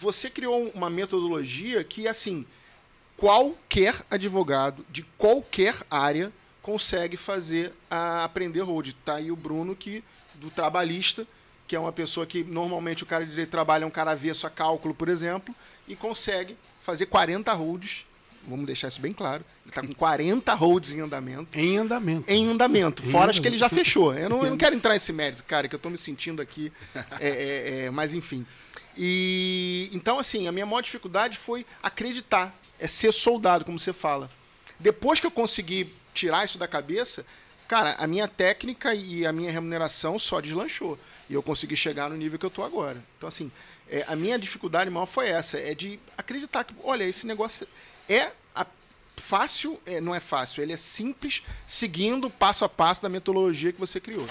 Você criou uma metodologia que, assim, qualquer advogado de qualquer área consegue fazer a aprender hold. Tá aí o Bruno que do trabalhista, que é uma pessoa que normalmente o cara de direito trabalha é um cara avesso a cálculo, por exemplo, e consegue fazer 40 holds. Vamos deixar isso bem claro. Ele está com 40 holds em andamento. Em andamento. Em andamento. Em fora as que ele já fechou. Eu não, eu não quero entrar nesse mérito, cara, que eu estou me sentindo aqui. É, é, é, mas enfim. E então, assim, a minha maior dificuldade foi acreditar. É ser soldado, como você fala. Depois que eu consegui tirar isso da cabeça, cara, a minha técnica e a minha remuneração só deslanchou. E eu consegui chegar no nível que eu estou agora. Então, assim, é, a minha dificuldade maior foi essa, é de acreditar que, olha, esse negócio é a, fácil, é, não é fácil, ele é simples, seguindo passo a passo da metodologia que você criou.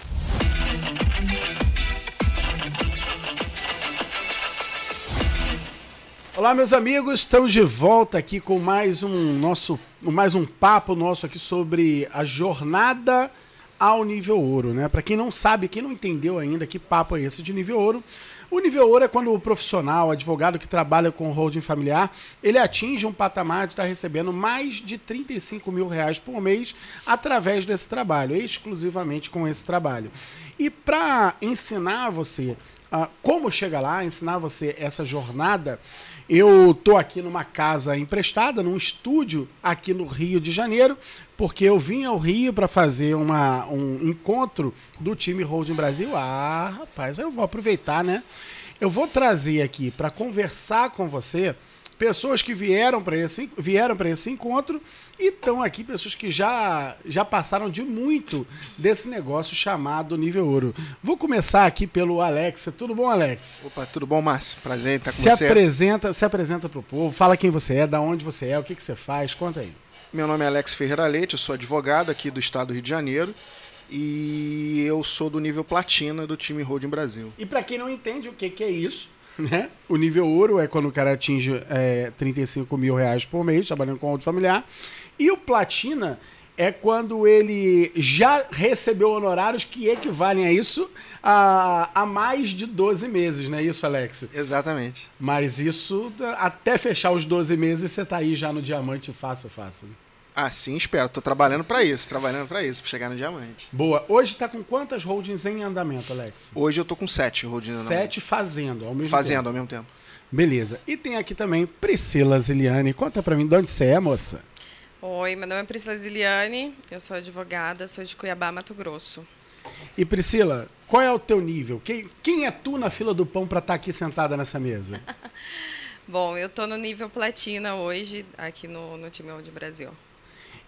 Olá, meus amigos, estamos de volta aqui com mais um nosso, mais um papo nosso aqui sobre a jornada ao nível ouro, né? Para quem não sabe, quem não entendeu ainda que papo é esse de nível ouro, o nível ouro é quando o profissional, o advogado que trabalha com holding familiar, ele atinge um patamar de estar recebendo mais de 35 mil reais por mês através desse trabalho, exclusivamente com esse trabalho. E para ensinar você uh, como chegar lá, ensinar você essa jornada, eu tô aqui numa casa emprestada, num estúdio aqui no Rio de Janeiro, porque eu vim ao Rio para fazer uma, um encontro do time Holding Brasil. Ah, rapaz, eu vou aproveitar, né? Eu vou trazer aqui para conversar com você pessoas que vieram para esse, vieram esse encontro e estão aqui pessoas que já, já passaram de muito desse negócio chamado nível ouro. Vou começar aqui pelo Alex. Tudo bom, Alex? Opa, tudo bom, Márcio? Prazer estar com se você. Apresenta, se apresenta para o povo, fala quem você é, da onde você é, o que, que você faz, conta aí. Meu nome é Alex Ferreira Leite, eu sou advogado aqui do estado do Rio de Janeiro e eu sou do nível platina do time Holding Brasil. E para quem não entende o que, que é isso, né? O nível ouro é quando o cara atinge é, 35 mil reais por mês trabalhando com holding familiar. E o platina é quando ele já recebeu honorários que equivalem a isso a, a mais de 12 meses, não é isso, Alex? Exatamente. Mas isso, até fechar os 12 meses, você tá aí já no diamante fácil, fácil. Né? Assim espero. Tô trabalhando para isso, trabalhando para isso, para chegar no diamante. Boa. Hoje tá com quantas holdings em andamento, Alex? Hoje eu tô com sete holdings em andamento. Sete fazendo ao mesmo fazendo tempo. ao mesmo tempo. Beleza. E tem aqui também Priscila Ziliane. Conta para mim de onde você é, moça? Oi, meu nome é Priscila Ziliane, eu sou advogada, sou de Cuiabá, Mato Grosso. E Priscila, qual é o teu nível? Quem, quem é tu na fila do pão para estar tá aqui sentada nessa mesa? Bom, eu tô no nível platina hoje, aqui no, no time de Brasil.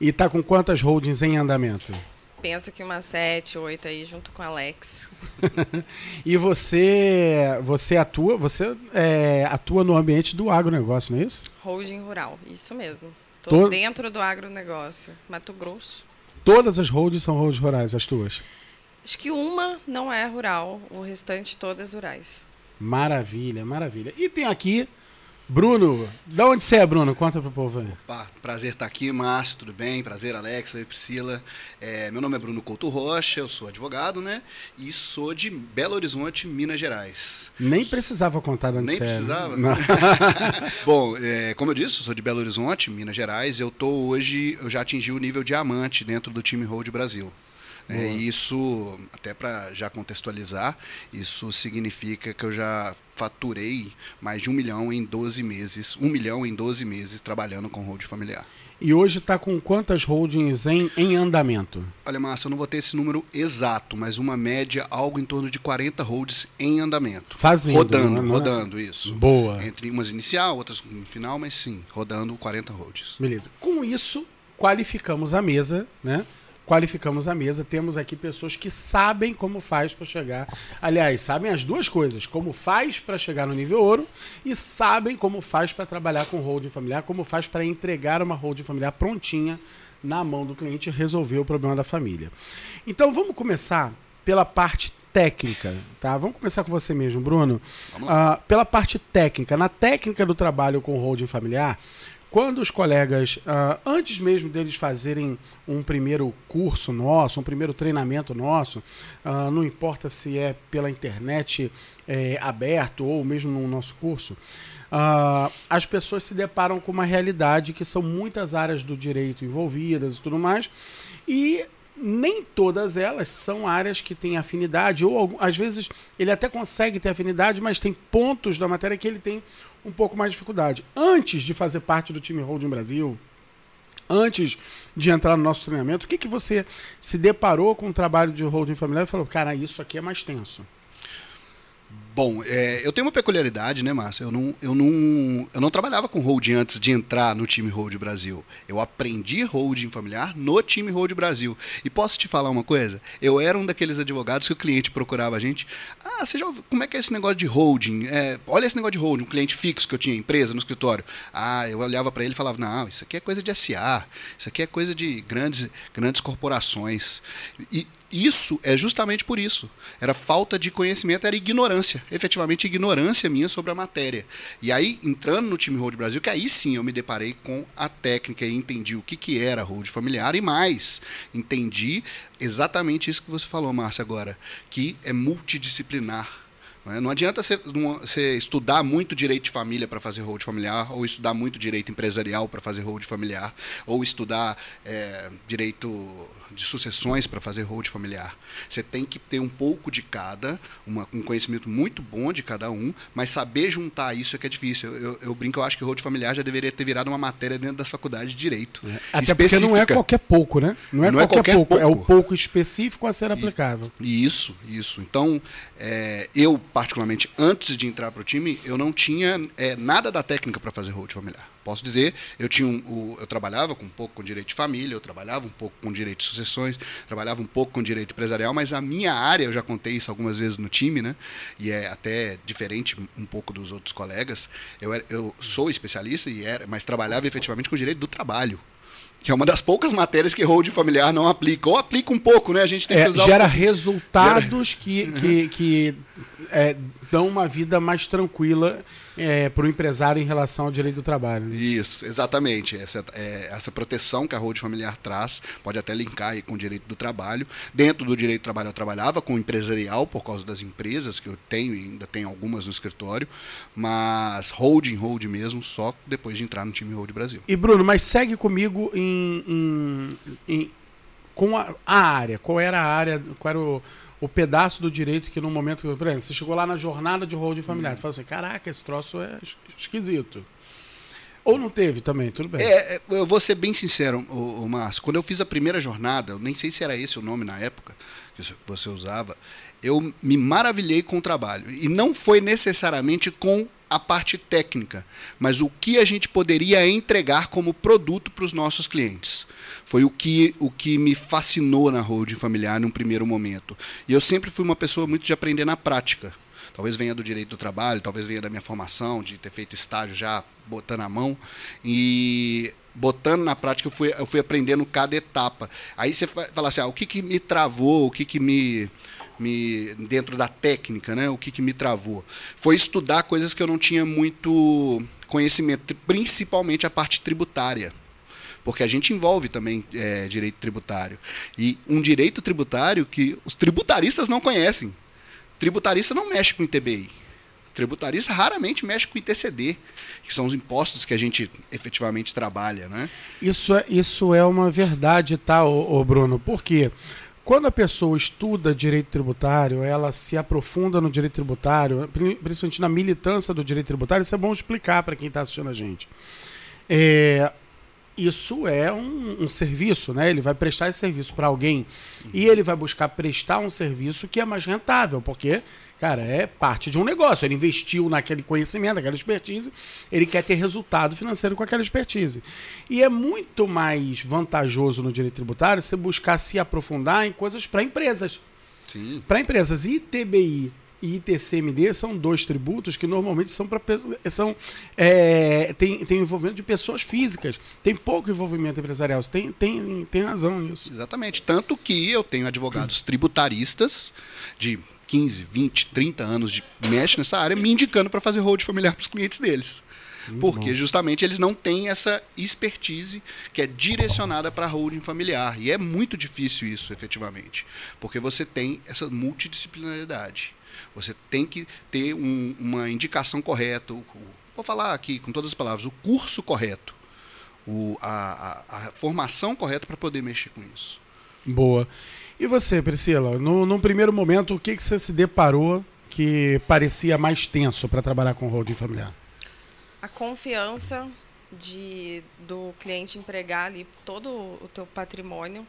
E tá com quantas holdings em andamento? Penso que umas sete, oito aí, junto com Alex. e você você atua você é, atua no ambiente do agronegócio, não é isso? Holding rural, isso mesmo. Estou dentro do agronegócio, Mato Grosso. Todas as holdings são holdings rurais, as tuas? Acho que uma não é rural, o restante todas rurais. Maravilha, maravilha. E tem aqui Bruno, da onde você é, Bruno? Conta pro povo aí. Opa, prazer estar aqui, Márcio, tudo bem? Prazer, Alex, Priscila. É, meu nome é Bruno Couto Rocha, eu sou advogado, né? E sou de Belo Horizonte, Minas Gerais. Nem precisava contar de onde Nem você precisava? É. Bom, é, como eu disse, sou de Belo Horizonte, Minas Gerais. Eu tô hoje, eu já atingi o nível diamante dentro do time Road Brasil. É, isso, até para já contextualizar, isso significa que eu já faturei mais de um milhão em 12 meses, um milhão em 12 meses trabalhando com hold familiar. E hoje está com quantas holdings em, em andamento? Olha, Márcio, eu não vou ter esse número exato, mas uma média, algo em torno de 40 holds em andamento. Fazendo. Rodando, não, não é? rodando, isso. Boa. Entre umas inicial, outras no final, mas sim, rodando 40 holds. Beleza. Com isso, qualificamos a mesa, né? Qualificamos a mesa, temos aqui pessoas que sabem como faz para chegar. Aliás, sabem as duas coisas: como faz para chegar no nível ouro e sabem como faz para trabalhar com holding familiar, como faz para entregar uma holding familiar prontinha na mão do cliente e resolver o problema da família. Então vamos começar pela parte técnica, tá? Vamos começar com você mesmo, Bruno. Uh, pela parte técnica, na técnica do trabalho com holding familiar, quando os colegas, uh, antes mesmo deles fazerem um primeiro curso nosso, um primeiro treinamento nosso, uh, não importa se é pela internet é, aberto ou mesmo no nosso curso, uh, as pessoas se deparam com uma realidade que são muitas áreas do direito envolvidas e tudo mais, e nem todas elas são áreas que têm afinidade, ou às vezes ele até consegue ter afinidade, mas tem pontos da matéria que ele tem um pouco mais de dificuldade. Antes de fazer parte do time Holding Brasil, antes de entrar no nosso treinamento, o que, que você se deparou com o trabalho de holding familiar e falou, cara, isso aqui é mais tenso? Bom, é, eu tenho uma peculiaridade, né, Márcia? Eu não, eu, não, eu não trabalhava com holding antes de entrar no time Hold Brasil. Eu aprendi holding familiar no time Hold Brasil. E posso te falar uma coisa? Eu era um daqueles advogados que o cliente procurava a gente. Ah, você já ouviu, como é que é esse negócio de holding? É, olha esse negócio de holding, um cliente fixo que eu tinha, empresa, no escritório. Ah, eu olhava para ele e falava: não, isso aqui é coisa de SA, isso aqui é coisa de grandes, grandes corporações. E isso é justamente por isso. Era falta de conhecimento, era ignorância. Efetivamente, ignorância minha sobre a matéria. E aí, entrando no time Road Brasil, que aí sim eu me deparei com a técnica e entendi o que, que era road familiar e mais. Entendi exatamente isso que você falou, Márcia, agora, que é multidisciplinar? Não adianta você, estudar muito direito de família para fazer hold familiar, ou estudar muito direito empresarial para fazer hold familiar, ou estudar é, direito de sucessões para fazer hold familiar. Você tem que ter um pouco de cada, uma, um conhecimento muito bom de cada um, mas saber juntar isso é que é difícil. Eu, eu, brinco, eu acho que hold familiar já deveria ter virado uma matéria dentro da faculdade de direito. É. Até porque não é qualquer pouco, né? Não é, não qualquer, é qualquer pouco, pouco, é o pouco específico a ser aplicável. Isso, isso. Então, é, eu particularmente, antes de entrar para o time, eu não tinha é, nada da técnica para fazer hold familiar. Posso dizer, eu tinha um, eu trabalhava com um pouco com direito de família, eu trabalhava um pouco com direito de sucessões, trabalhava um pouco com direito empresarial, mas a minha área, eu já contei isso algumas vezes no time, né? E é até diferente um pouco dos outros colegas. Eu, eu sou especialista e era, mas trabalhava efetivamente com direito do trabalho que é uma das poucas matérias que hold familiar não aplica. Ou aplica um pouco, né? A gente tem que é, usar. Gera resultados gera... que, que, que é, dão uma vida mais tranquila é, para o empresário em relação ao direito do trabalho. Né? Isso, exatamente. Essa, é, essa proteção que a Road Familiar traz, pode até linkar com o direito do trabalho. Dentro do direito do trabalho, eu trabalhava com empresarial por causa das empresas que eu tenho e ainda tenho algumas no escritório, mas holding, hold mesmo, só depois de entrar no time Hold Brasil. E Bruno, mas segue comigo em, em, em com a, a área. Qual era a área? Qual era o o pedaço do direito que no momento. Por exemplo, você chegou lá na jornada de holding familiar, hum. você falou assim: caraca, esse troço é esquisito. Ou não teve também, tudo bem. É, é eu vou ser bem sincero, o, o Márcio. Quando eu fiz a primeira jornada, eu nem sei se era esse o nome na época que você usava, eu me maravilhei com o trabalho. E não foi necessariamente com a parte técnica, mas o que a gente poderia entregar como produto para os nossos clientes. Foi o que, o que me fascinou na holding familiar num primeiro momento. E eu sempre fui uma pessoa muito de aprender na prática. Talvez venha do direito do trabalho, talvez venha da minha formação, de ter feito estágio já botando a mão. E botando na prática, eu fui, eu fui aprendendo cada etapa. Aí você fala assim: ah, o que, que me travou, o que, que me me dentro da técnica, né? O que, que me travou? Foi estudar coisas que eu não tinha muito conhecimento, principalmente a parte tributária. Porque a gente envolve também é, direito tributário. E um direito tributário que os tributaristas não conhecem. Tributarista não mexe com ITBI. Tributarista raramente mexe com ITCD, que são os impostos que a gente efetivamente trabalha, né? Isso é, isso é uma verdade, tá, ô, ô Bruno? Por quê? Quando a pessoa estuda direito tributário, ela se aprofunda no direito tributário, principalmente na militância do direito tributário, isso é bom explicar para quem está assistindo a gente. É, isso é um, um, serviço, né? Ele vai prestar esse serviço para alguém e ele vai buscar prestar um serviço que é mais rentável, porque, cara, é parte de um negócio. Ele investiu naquele conhecimento, naquela expertise, ele quer ter resultado financeiro com aquela expertise. E é muito mais vantajoso no direito tributário você buscar se aprofundar em coisas para empresas. Para empresas. ITBI e ITCMD são dois tributos que normalmente são para são é, tem, tem envolvimento de pessoas físicas tem pouco envolvimento empresarial você tem, tem, tem razão nisso exatamente tanto que eu tenho advogados tributaristas de 15, 20, 30 anos de mexe nessa área me indicando para fazer hold familiar para os clientes deles porque justamente eles não têm essa expertise que é direcionada para a holding familiar. E é muito difícil isso, efetivamente. Porque você tem essa multidisciplinaridade. Você tem que ter um, uma indicação correta. Vou falar aqui com todas as palavras, o curso correto, o, a, a, a formação correta para poder mexer com isso. Boa. E você, Priscila, no, no primeiro momento, o que, que você se deparou que parecia mais tenso para trabalhar com holding familiar? A confiança de, do cliente empregar ali todo o teu patrimônio.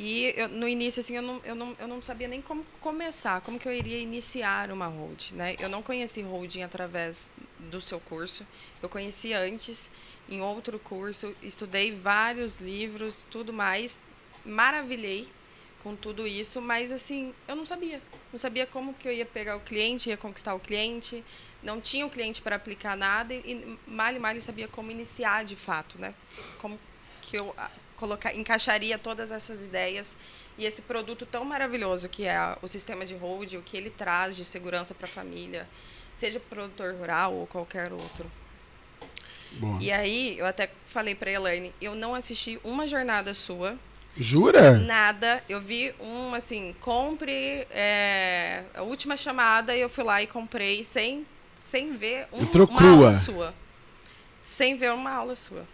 E eu, no início, assim, eu não, eu, não, eu não sabia nem como começar, como que eu iria iniciar uma holding. Né? Eu não conheci holding através do seu curso. Eu conheci antes, em outro curso, estudei vários livros, tudo mais. Maravilhei com tudo isso, mas assim, eu não sabia. Não sabia como que eu ia pegar o cliente, ia conquistar o cliente. Não tinha o cliente para aplicar nada e mal e mal sabia como iniciar de fato, né? Como que eu colocar, encaixaria todas essas ideias e esse produto tão maravilhoso que é o sistema de hold, o que ele traz de segurança para a família, seja produtor rural ou qualquer outro. Boa. E aí, eu até falei para Elaine, eu não assisti uma jornada sua Jura? Nada. Eu vi um, assim, compre. É, a última chamada, eu fui lá e comprei sem, sem ver um, uma aula sua. Sem ver uma aula sua.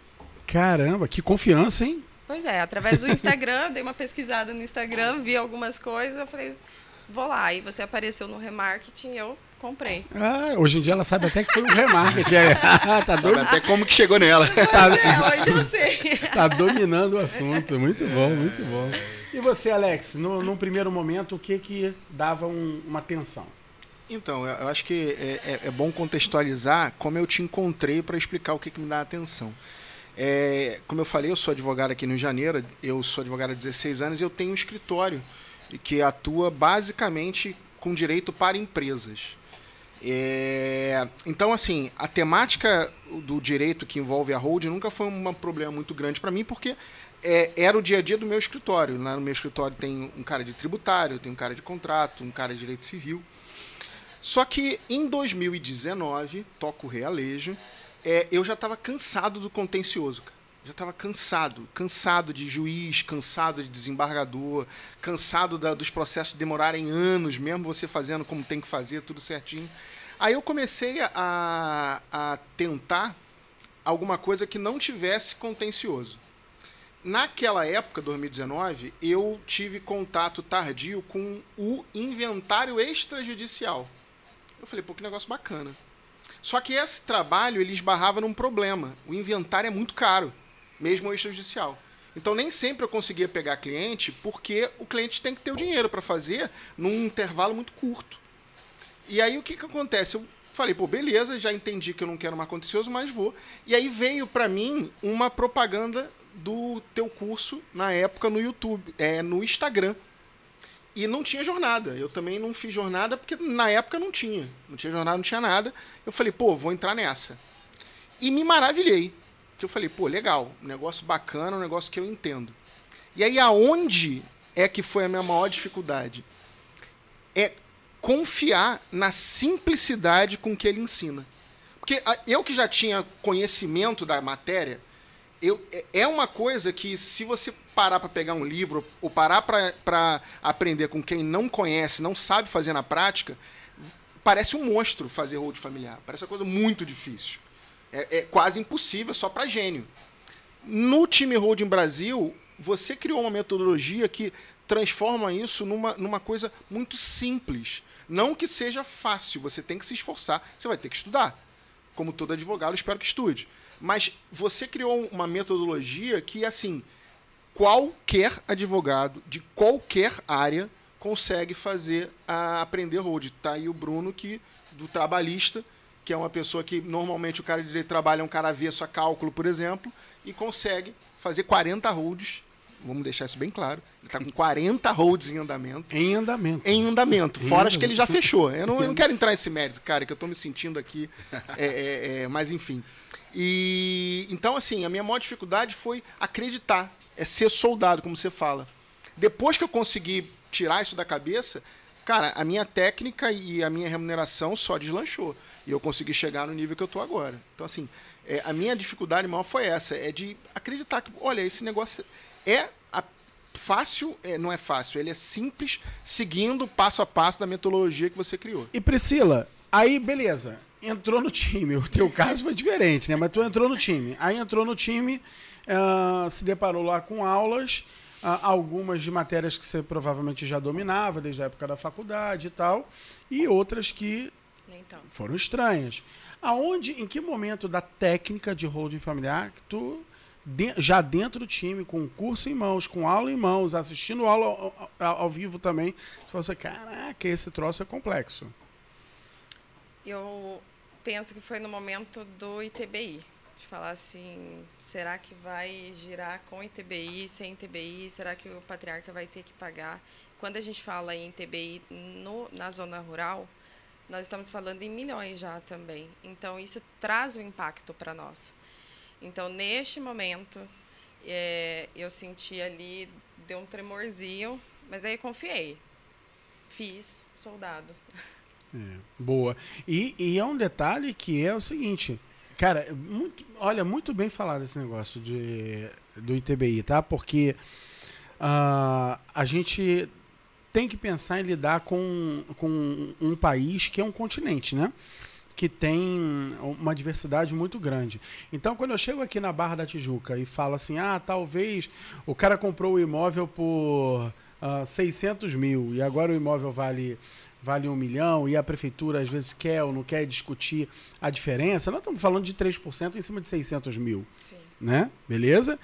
Caramba, que confiança, hein? Pois é, através do Instagram, dei uma pesquisada no Instagram, vi algumas coisas, eu falei, vou lá. E você apareceu no remarketing, eu comprei. Ah, hoje em dia ela sabe até que foi um remarketing. É. tá sabe até como que chegou nela. Tá, é, hoje eu sei. tá dominando o assunto. Muito bom, muito bom. E você, Alex, no, no primeiro momento, o que que dava um, uma tensão? Então, eu acho que é, é, é bom contextualizar como eu te encontrei para explicar o que, que me dá atenção. É, como eu falei, eu sou advogado aqui no Rio de Janeiro, eu sou advogado há 16 anos e eu tenho um escritório que atua basicamente com direito para empresas. É, então, assim, a temática do direito que envolve a holding nunca foi um problema muito grande para mim, porque é, era o dia a dia do meu escritório. Lá no meu escritório tem um cara de tributário, tem um cara de contrato, um cara de direito civil. Só que em 2019, toco realejo, é, eu já estava cansado do contencioso. Cara já estava cansado, cansado de juiz, cansado de desembargador, cansado da, dos processos demorarem anos, mesmo você fazendo como tem que fazer, tudo certinho. Aí eu comecei a, a tentar alguma coisa que não tivesse contencioso. Naquela época, 2019, eu tive contato tardio com o inventário extrajudicial. Eu falei, pô, que negócio bacana. Só que esse trabalho ele esbarrava num problema. O inventário é muito caro mesmo extrajudicial. Então nem sempre eu conseguia pegar cliente, porque o cliente tem que ter o dinheiro para fazer num intervalo muito curto. E aí o que, que acontece? Eu falei, pô, beleza, já entendi que eu não quero mais contencioso, mas vou. E aí veio para mim uma propaganda do teu curso na época no YouTube, é, no Instagram. E não tinha jornada. Eu também não fiz jornada porque na época não tinha. Não tinha jornada, não tinha nada. Eu falei, pô, vou entrar nessa. E me maravilhei que eu falei, pô, legal, um negócio bacana, um negócio que eu entendo. E aí aonde é que foi a minha maior dificuldade? É confiar na simplicidade com que ele ensina. Porque eu que já tinha conhecimento da matéria, eu, é, é uma coisa que se você parar para pegar um livro ou parar para aprender com quem não conhece, não sabe fazer na prática, parece um monstro fazer hold familiar. Parece uma coisa muito difícil é, é quase impossível, só para gênio. No time Holding Brasil, você criou uma metodologia que transforma isso numa, numa coisa muito simples. Não que seja fácil, você tem que se esforçar, você vai ter que estudar. Como todo advogado, espero que estude. Mas você criou uma metodologia que, assim, qualquer advogado de qualquer área consegue fazer a aprender hold. Tá aí o Bruno que do trabalhista que é uma pessoa que normalmente o cara de direito trabalha é um cara avesso a cálculo, por exemplo, e consegue fazer 40 holds. Vamos deixar isso bem claro. Ele está com 40 holds em andamento. Em andamento. Em andamento. Em fora as que ele já fechou. Eu não, eu não quero entrar nesse mérito, cara, que eu estou me sentindo aqui. É, é, é, mas enfim. E então, assim, a minha maior dificuldade foi acreditar. É ser soldado, como você fala. Depois que eu consegui tirar isso da cabeça, cara, a minha técnica e a minha remuneração só deslanchou. E eu consegui chegar no nível que eu estou agora. Então, assim, é, a minha dificuldade maior foi essa, é de acreditar que, olha, esse negócio é a, fácil, é, não é fácil, ele é simples, seguindo passo a passo da metodologia que você criou. E Priscila, aí beleza. Entrou no time. O teu caso foi diferente, né? Mas tu entrou no time. Aí entrou no time, uh, se deparou lá com aulas, uh, algumas de matérias que você provavelmente já dominava desde a época da faculdade e tal, e outras que foram estranhas. Aonde, em que momento da técnica de holding familiar que tu de, já dentro do time, com curso em mãos, com aula em mãos, assistindo aula ao, ao, ao vivo também, tu falou assim, caraca, esse troço é complexo. Eu penso que foi no momento do ITBI. De falar assim, será que vai girar com ITBI, sem ITBI? Será que o patriarca vai ter que pagar? Quando a gente fala em ITBI no, na zona rural, nós estamos falando em milhões já também. Então, isso traz um impacto para nós. Então, neste momento, é, eu senti ali, deu um tremorzinho, mas aí confiei. Fiz, soldado. É, boa. E, e é um detalhe que é o seguinte, cara, muito, olha, muito bem falado esse negócio de, do ITBI, tá? Porque uh, a gente tem que pensar em lidar com, com um país que é um continente, né? Que tem uma diversidade muito grande. Então, quando eu chego aqui na Barra da Tijuca e falo assim, ah, talvez o cara comprou o imóvel por uh, ah, 600 mil e agora o imóvel vale vale um milhão e a prefeitura às vezes quer ou não quer discutir a diferença, nós estamos falando de 3% em cima de 600 mil. Sim. Né? Beleza?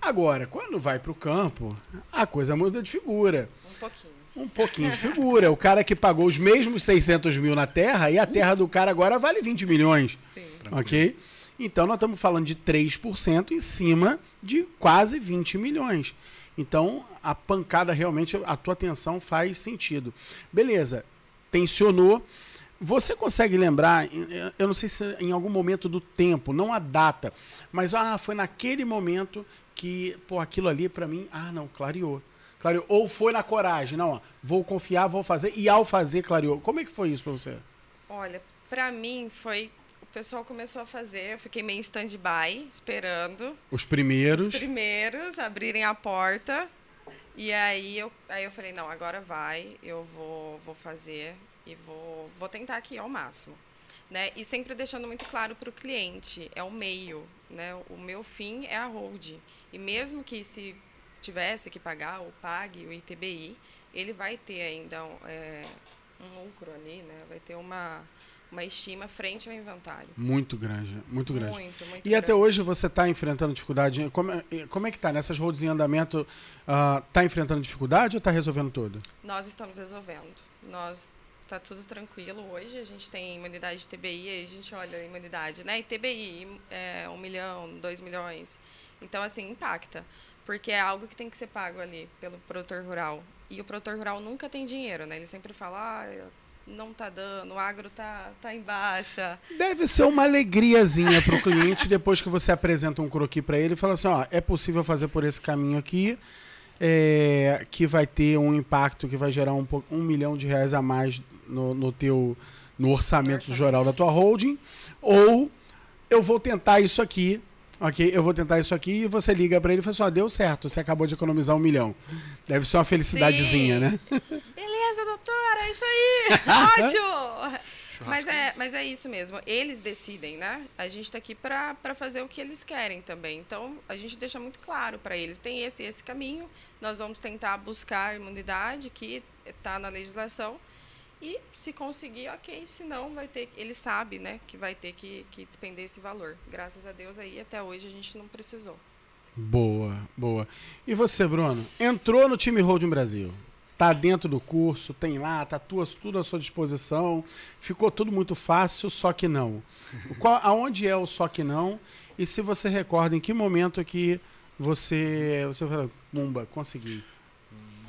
Agora, quando vai para o campo, a coisa muda de figura. Um pouquinho. Um pouquinho de figura. o cara que pagou os mesmos 600 mil na terra e a terra do cara agora vale 20 milhões. Sim. Ok? Então nós estamos falando de 3% em cima de quase 20 milhões. Então a pancada realmente, a tua atenção faz sentido. Beleza, tensionou. Você consegue lembrar, eu não sei se em algum momento do tempo, não a data, mas ah, foi naquele momento que, pô, aquilo ali para mim, ah, não, clareou. clareou. Ou foi na coragem, não, ó, vou confiar, vou fazer, e ao fazer, clareou. Como é que foi isso para você? Olha, para mim foi o pessoal começou a fazer, eu fiquei meio em stand-by, esperando. Os primeiros. Os primeiros abrirem a porta. E aí eu, aí eu falei, não, agora vai, eu vou, vou fazer e vou, vou tentar aqui ao máximo. Né? E sempre deixando muito claro para o cliente, é o meio, né? O meu fim é a hold. E mesmo que se tivesse que pagar ou pague o ITBI, ele vai ter ainda é, um lucro ali, né? Vai ter uma uma estima frente ao inventário. Muito grande, muito grande. Muito, muito e grande. até hoje você está enfrentando dificuldade? Como é, como é que está? Nessas roads em andamento, está uh, tá enfrentando dificuldade ou está resolvendo tudo? Nós estamos resolvendo. Nós está tudo tranquilo hoje. A gente tem imunidade de TBI, a gente olha a imunidade, né? E TBI, é, um milhão, dois milhões. Então, assim, impacta. Porque é algo que tem que ser pago ali pelo produtor rural. E o produtor rural nunca tem dinheiro, né? Ele sempre fala, ah, não está dando, o agro está tá em baixa. Deve ser uma alegriazinha para o cliente depois que você apresenta um croqui para ele e fala assim, ó, é possível fazer por esse caminho aqui, é, que vai ter um impacto que vai gerar um, um milhão de reais a mais no, no teu no orçamento, orçamento geral da tua holding, ou eu vou tentar isso aqui, ok? Eu vou tentar isso aqui e você liga para ele e fala assim, ó, deu certo, você acabou de economizar um milhão. Deve ser uma felicidadezinha, Sim. né? Beleza, doutora, é isso aí. Ótimo. Mas é, mas é isso mesmo. Eles decidem, né? A gente está aqui para fazer o que eles querem também. Então, a gente deixa muito claro para eles: tem esse esse caminho. Nós vamos tentar buscar imunidade que está na legislação. E se conseguir, ok. Se não, vai ter. Ele sabe, né? Que vai ter que, que despender esse valor. Graças a Deus aí, até hoje a gente não precisou. Boa, boa. E você, Bruno? Entrou no time Holding Brasil tá dentro do curso, tem lá, tá tudo, à sua disposição. Ficou tudo muito fácil, só que não. Qual, aonde é o só que não? E se você recorda em que momento que você você fala, Mumba, consegui.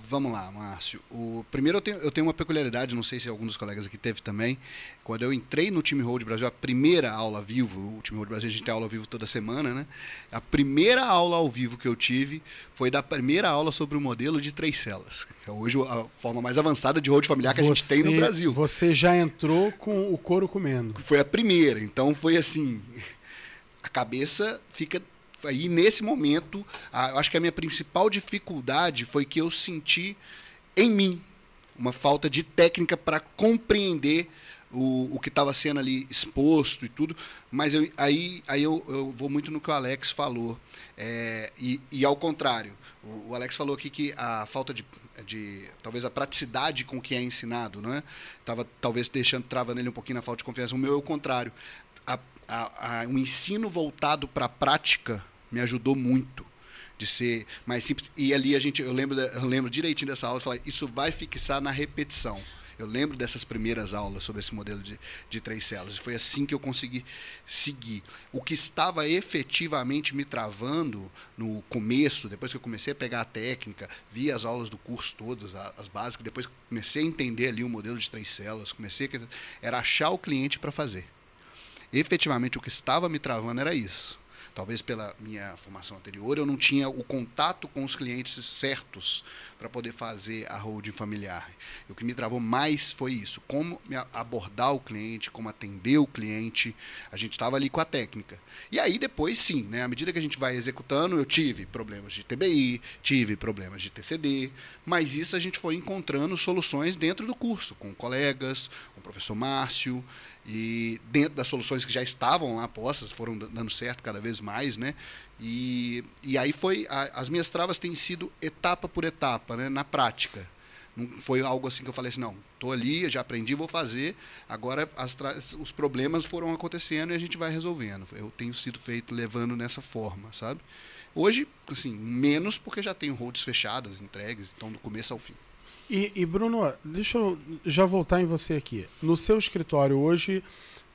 Vamos lá, Márcio. O, primeiro, eu tenho, eu tenho uma peculiaridade, não sei se algum dos colegas aqui teve também. Quando eu entrei no Time Road Brasil, a primeira aula ao vivo, o Time Road Brasil a gente tem aula ao vivo toda semana, né? A primeira aula ao vivo que eu tive foi da primeira aula sobre o modelo de três celas. É hoje a forma mais avançada de road familiar que você, a gente tem no Brasil. Você já entrou com o couro comendo. Foi a primeira, então foi assim. A cabeça fica aí nesse momento, a, acho que a minha principal dificuldade foi que eu senti em mim uma falta de técnica para compreender o, o que estava sendo ali exposto e tudo, mas eu, aí, aí eu, eu vou muito no que o Alex falou. É, e, e ao contrário, o, o Alex falou aqui que a falta de, de talvez a praticidade com que é ensinado, não é? Tava talvez deixando travando ele um pouquinho na falta de confiança. O meu é o contrário. A, a, a, o ensino voltado para a prática me ajudou muito de ser mais simples. E ali a gente, eu lembro, eu lembro direitinho dessa aula, falar, isso vai fixar na repetição. Eu lembro dessas primeiras aulas sobre esse modelo de, de três células. Foi assim que eu consegui seguir. O que estava efetivamente me travando no começo, depois que eu comecei a pegar a técnica, vi as aulas do curso todas, as básicas, depois comecei a entender ali o modelo de três células, comecei a, era achar o cliente para fazer. Efetivamente, o que estava me travando era isso talvez pela minha formação anterior, eu não tinha o contato com os clientes certos para poder fazer a holding familiar. E o que me travou mais foi isso, como abordar o cliente, como atender o cliente. A gente estava ali com a técnica. E aí depois sim, né, à medida que a gente vai executando, eu tive problemas de TBI, tive problemas de TCD, mas isso a gente foi encontrando soluções dentro do curso, com colegas, com o professor Márcio, e dentro das soluções que já estavam lá postas, foram dando certo cada vez mais, né? E, e aí foi, a, as minhas travas têm sido etapa por etapa, né? Na prática. Não foi algo assim que eu falei assim, não, estou ali, já aprendi, vou fazer. Agora os problemas foram acontecendo e a gente vai resolvendo. Eu tenho sido feito levando nessa forma, sabe? Hoje, assim, menos porque já tenho holds fechadas, entregues, então do começo ao fim. E, e, Bruno, deixa eu já voltar em você aqui. No seu escritório hoje,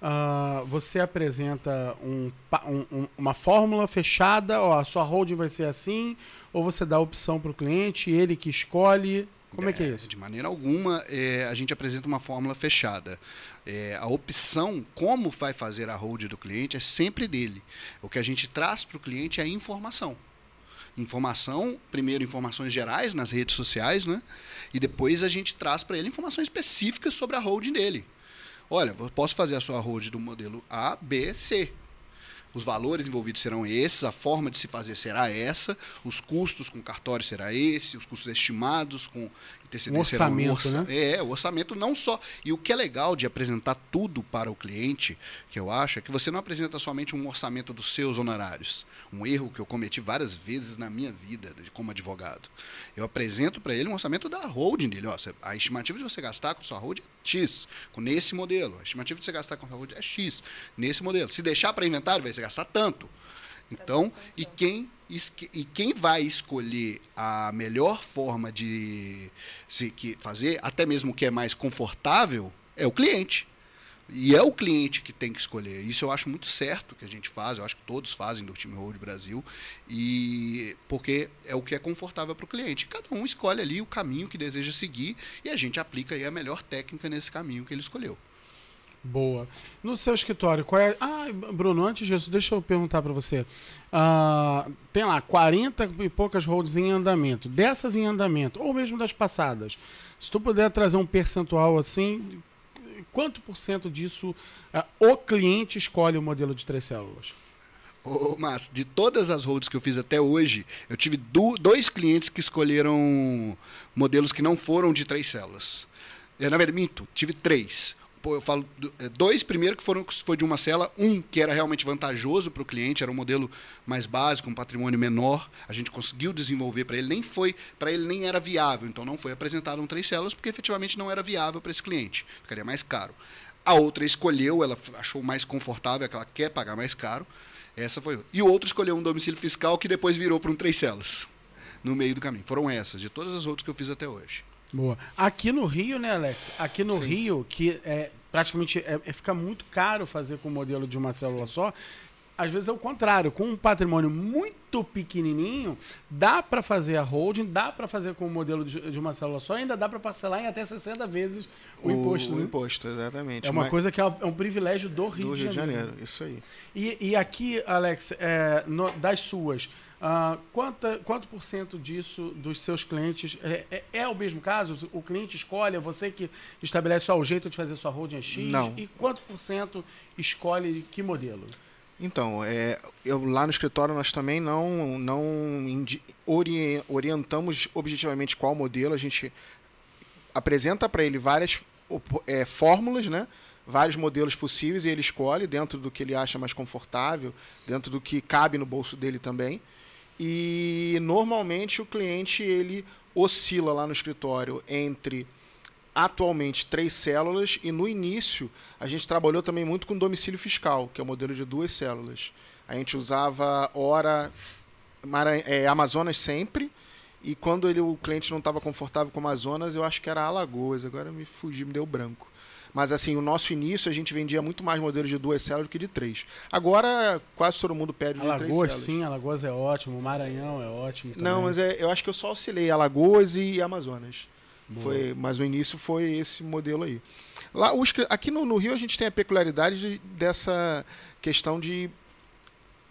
uh, você apresenta um, um, uma fórmula fechada, ó, a sua holding vai ser assim, ou você dá a opção para o cliente, ele que escolhe? Como é, é que é isso? De maneira alguma, é, a gente apresenta uma fórmula fechada. É, a opção, como vai fazer a hold do cliente, é sempre dele. O que a gente traz para o cliente é a informação informação, primeiro informações gerais nas redes sociais, né? E depois a gente traz para ele informações específicas sobre a holding dele. Olha, posso fazer a sua holding do modelo A, B, C. Os valores envolvidos serão esses, a forma de se fazer será essa, os custos com cartório será esse, os custos estimados com TCD um orçamento, orça... né? É, o orçamento não só. E o que é legal de apresentar tudo para o cliente, que eu acho, é que você não apresenta somente um orçamento dos seus honorários. Um erro que eu cometi várias vezes na minha vida como advogado. Eu apresento para ele um orçamento da holding dele. Ó, a estimativa de você gastar com sua holding é X, com nesse modelo. A estimativa de você gastar com sua holding é X, nesse modelo. Se deixar para inventário, vai você gastar tanto. Então, e quem e quem vai escolher a melhor forma de se fazer, até mesmo o que é mais confortável, é o cliente. E é o cliente que tem que escolher. Isso eu acho muito certo que a gente faz, eu acho que todos fazem do Time Road Brasil, e porque é o que é confortável para o cliente. Cada um escolhe ali o caminho que deseja seguir e a gente aplica a melhor técnica nesse caminho que ele escolheu. Boa. No seu escritório, qual é. Ah, Bruno, antes disso, deixa eu perguntar para você. Uh, tem lá 40 e poucas holds em andamento. Dessas em andamento, ou mesmo das passadas, se tu puder trazer um percentual assim, quanto por cento disso uh, o cliente escolhe o modelo de três células? Ô, mas de todas as holds que eu fiz até hoje, eu tive do, dois clientes que escolheram modelos que não foram de três células. É, na verdade, minto, tive três pô, eu falo é, dois primeiro que foram foi de uma cela, um que era realmente vantajoso para o cliente, era um modelo mais básico, um patrimônio menor, a gente conseguiu desenvolver para ele, nem foi para ele nem era viável, então não foi apresentado um três celas porque efetivamente não era viável para esse cliente, ficaria mais caro. A outra escolheu, ela achou mais confortável, que ela quer pagar mais caro. Essa foi. E o outro escolheu um domicílio fiscal que depois virou para um três celas no meio do caminho. Foram essas, de todas as outras que eu fiz até hoje. Boa. Aqui no Rio, né, Alex? Aqui no Sim. Rio, que é praticamente é, é, fica muito caro fazer com o modelo de uma célula só. Às vezes é o contrário, com um patrimônio muito pequenininho, dá para fazer a holding, dá para fazer com o modelo de, de, uma célula só, ainda dá para parcelar em até 60 vezes o, o imposto. O né? imposto, exatamente. É uma Mas... coisa que é, é um privilégio do Rio, do de, Rio Janeiro. de Janeiro. Isso aí. E, e aqui, Alex, é, no, das suas, Uh, quanta, quanto por cento disso dos seus clientes é, é, é, o mesmo caso? O cliente escolhe, é você que estabelece o jeito de fazer sua holding é X? Não. E quanto por cento escolhe que modelo? Então, é, eu, lá no escritório nós também não, não ori orientamos objetivamente qual modelo. A gente apresenta para ele várias é, fórmulas, né? vários modelos possíveis e ele escolhe dentro do que ele acha mais confortável, dentro do que cabe no bolso dele também. E normalmente o cliente ele oscila lá no escritório entre atualmente três células e no início a gente trabalhou também muito com domicílio fiscal, que é o modelo de duas células. A gente usava hora é, Amazonas sempre e quando ele, o cliente não estava confortável com Amazonas, eu acho que era Alagoas. Agora me fugi, me deu branco. Mas assim, o nosso início a gente vendia muito mais modelos de duas células do que de três. Agora quase todo mundo pede Alagoas, de três células. sim, Alagoas é ótimo, Maranhão é ótimo. Também. Não, mas é, eu acho que eu só oscilei Alagoas e Amazonas. Foi, mas no início foi esse modelo aí. Lá, os, aqui no, no, Rio a gente tem a peculiaridade de, dessa questão de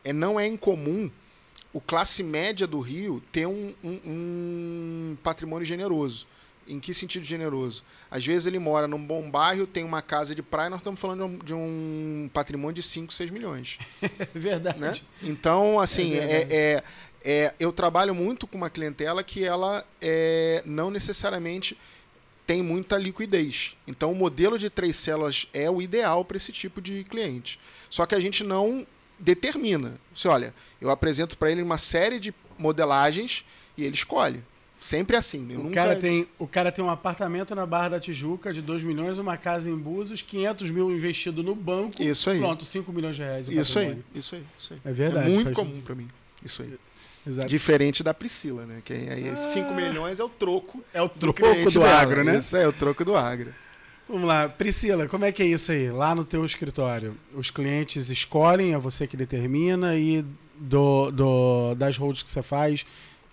é, não é incomum o classe média do Rio ter um, um, um patrimônio generoso. Em que sentido generoso? Às vezes ele mora num bom bairro, tem uma casa de praia, nós estamos falando de um patrimônio de 5, 6 milhões. verdade. Né? Então, assim, é, é, é, é, eu trabalho muito com uma clientela que ela é, não necessariamente tem muita liquidez. Então, o modelo de três células é o ideal para esse tipo de cliente. Só que a gente não determina. Você olha, eu apresento para ele uma série de modelagens e ele escolhe. Sempre assim. o, nunca... cara tem, o cara tem um apartamento na Barra da Tijuca de 2 milhões, uma casa em Búzios, 500 mil investido no banco. Isso aí. Pronto, 5 milhões de reais. Isso aí, isso aí, isso aí. É verdade. É muito comum para mim. Isso aí. Exato. Diferente da Priscila, né? Que aí 5 ah. milhões é o troco. É o troco do, do agro, né? Isso é o troco do agro. Vamos lá, Priscila, como é que é isso aí? Lá no teu escritório, os clientes escolhem, é você que determina e do, do das holds que você faz,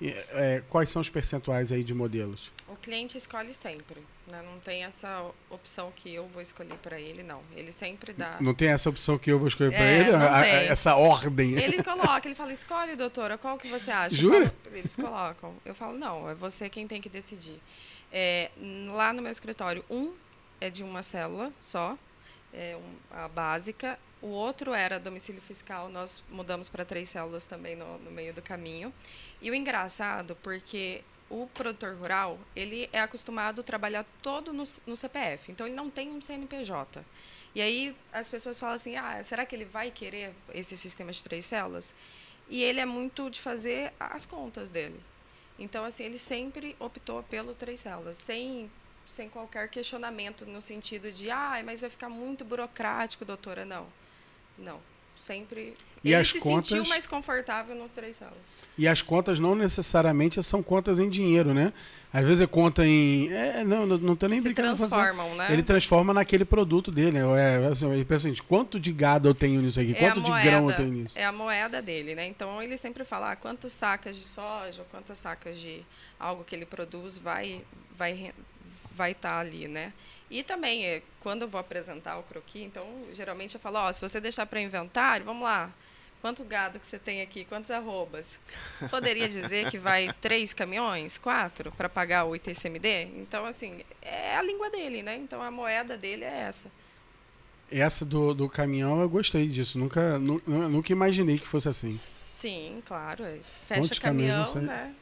é, quais são os percentuais aí de modelos? O cliente escolhe sempre. Né? Não tem essa opção que eu vou escolher para ele, não. Ele sempre dá. Não tem essa opção que eu vou escolher para é, ele? A, a, essa ordem. Ele coloca, ele fala: escolhe, doutora, qual que você acha? Jura? Falo, eles colocam. Eu falo: não, é você quem tem que decidir. É, lá no meu escritório, um é de uma célula só, é um, a básica. O outro era domicílio fiscal, nós mudamos para três células também no, no meio do caminho. E o engraçado, porque o produtor rural, ele é acostumado a trabalhar todo no, no, CPF, então ele não tem um CNPJ. E aí as pessoas falam assim, ah, será que ele vai querer esse sistema de três células? E ele é muito de fazer as contas dele. Então, assim, ele sempre optou pelo três células, sem, sem qualquer questionamento no sentido de, ah, mas vai ficar muito burocrático, doutora. Não, não. Sempre e ele as se contas... sentiu mais confortável no três salas. E as contas não necessariamente são contas em dinheiro, né? Às vezes é conta em. É, não, não, não tô nem se brincando. transformam, né? Ele transforma naquele produto dele. Né? É, assim, ele pensa assim, quanto de gado eu tenho nisso aqui? É quanto de grão eu tenho nisso? É a moeda dele, né? Então ele sempre fala ah, quantas sacas de soja, quantas sacas de algo que ele produz vai vai vai estar tá ali, né? E também, é, quando eu vou apresentar o croqui, então, geralmente eu falo, ó, se você deixar para inventário, vamos lá, quanto gado que você tem aqui, quantos arrobas? Poderia dizer que vai três caminhões, quatro, para pagar o ITCMD? Então, assim, é a língua dele, né? Então, a moeda dele é essa. Essa do, do caminhão, eu gostei disso. Nunca, nu, nunca imaginei que fosse assim. Sim, claro. É. Fecha Quantos caminhão, né?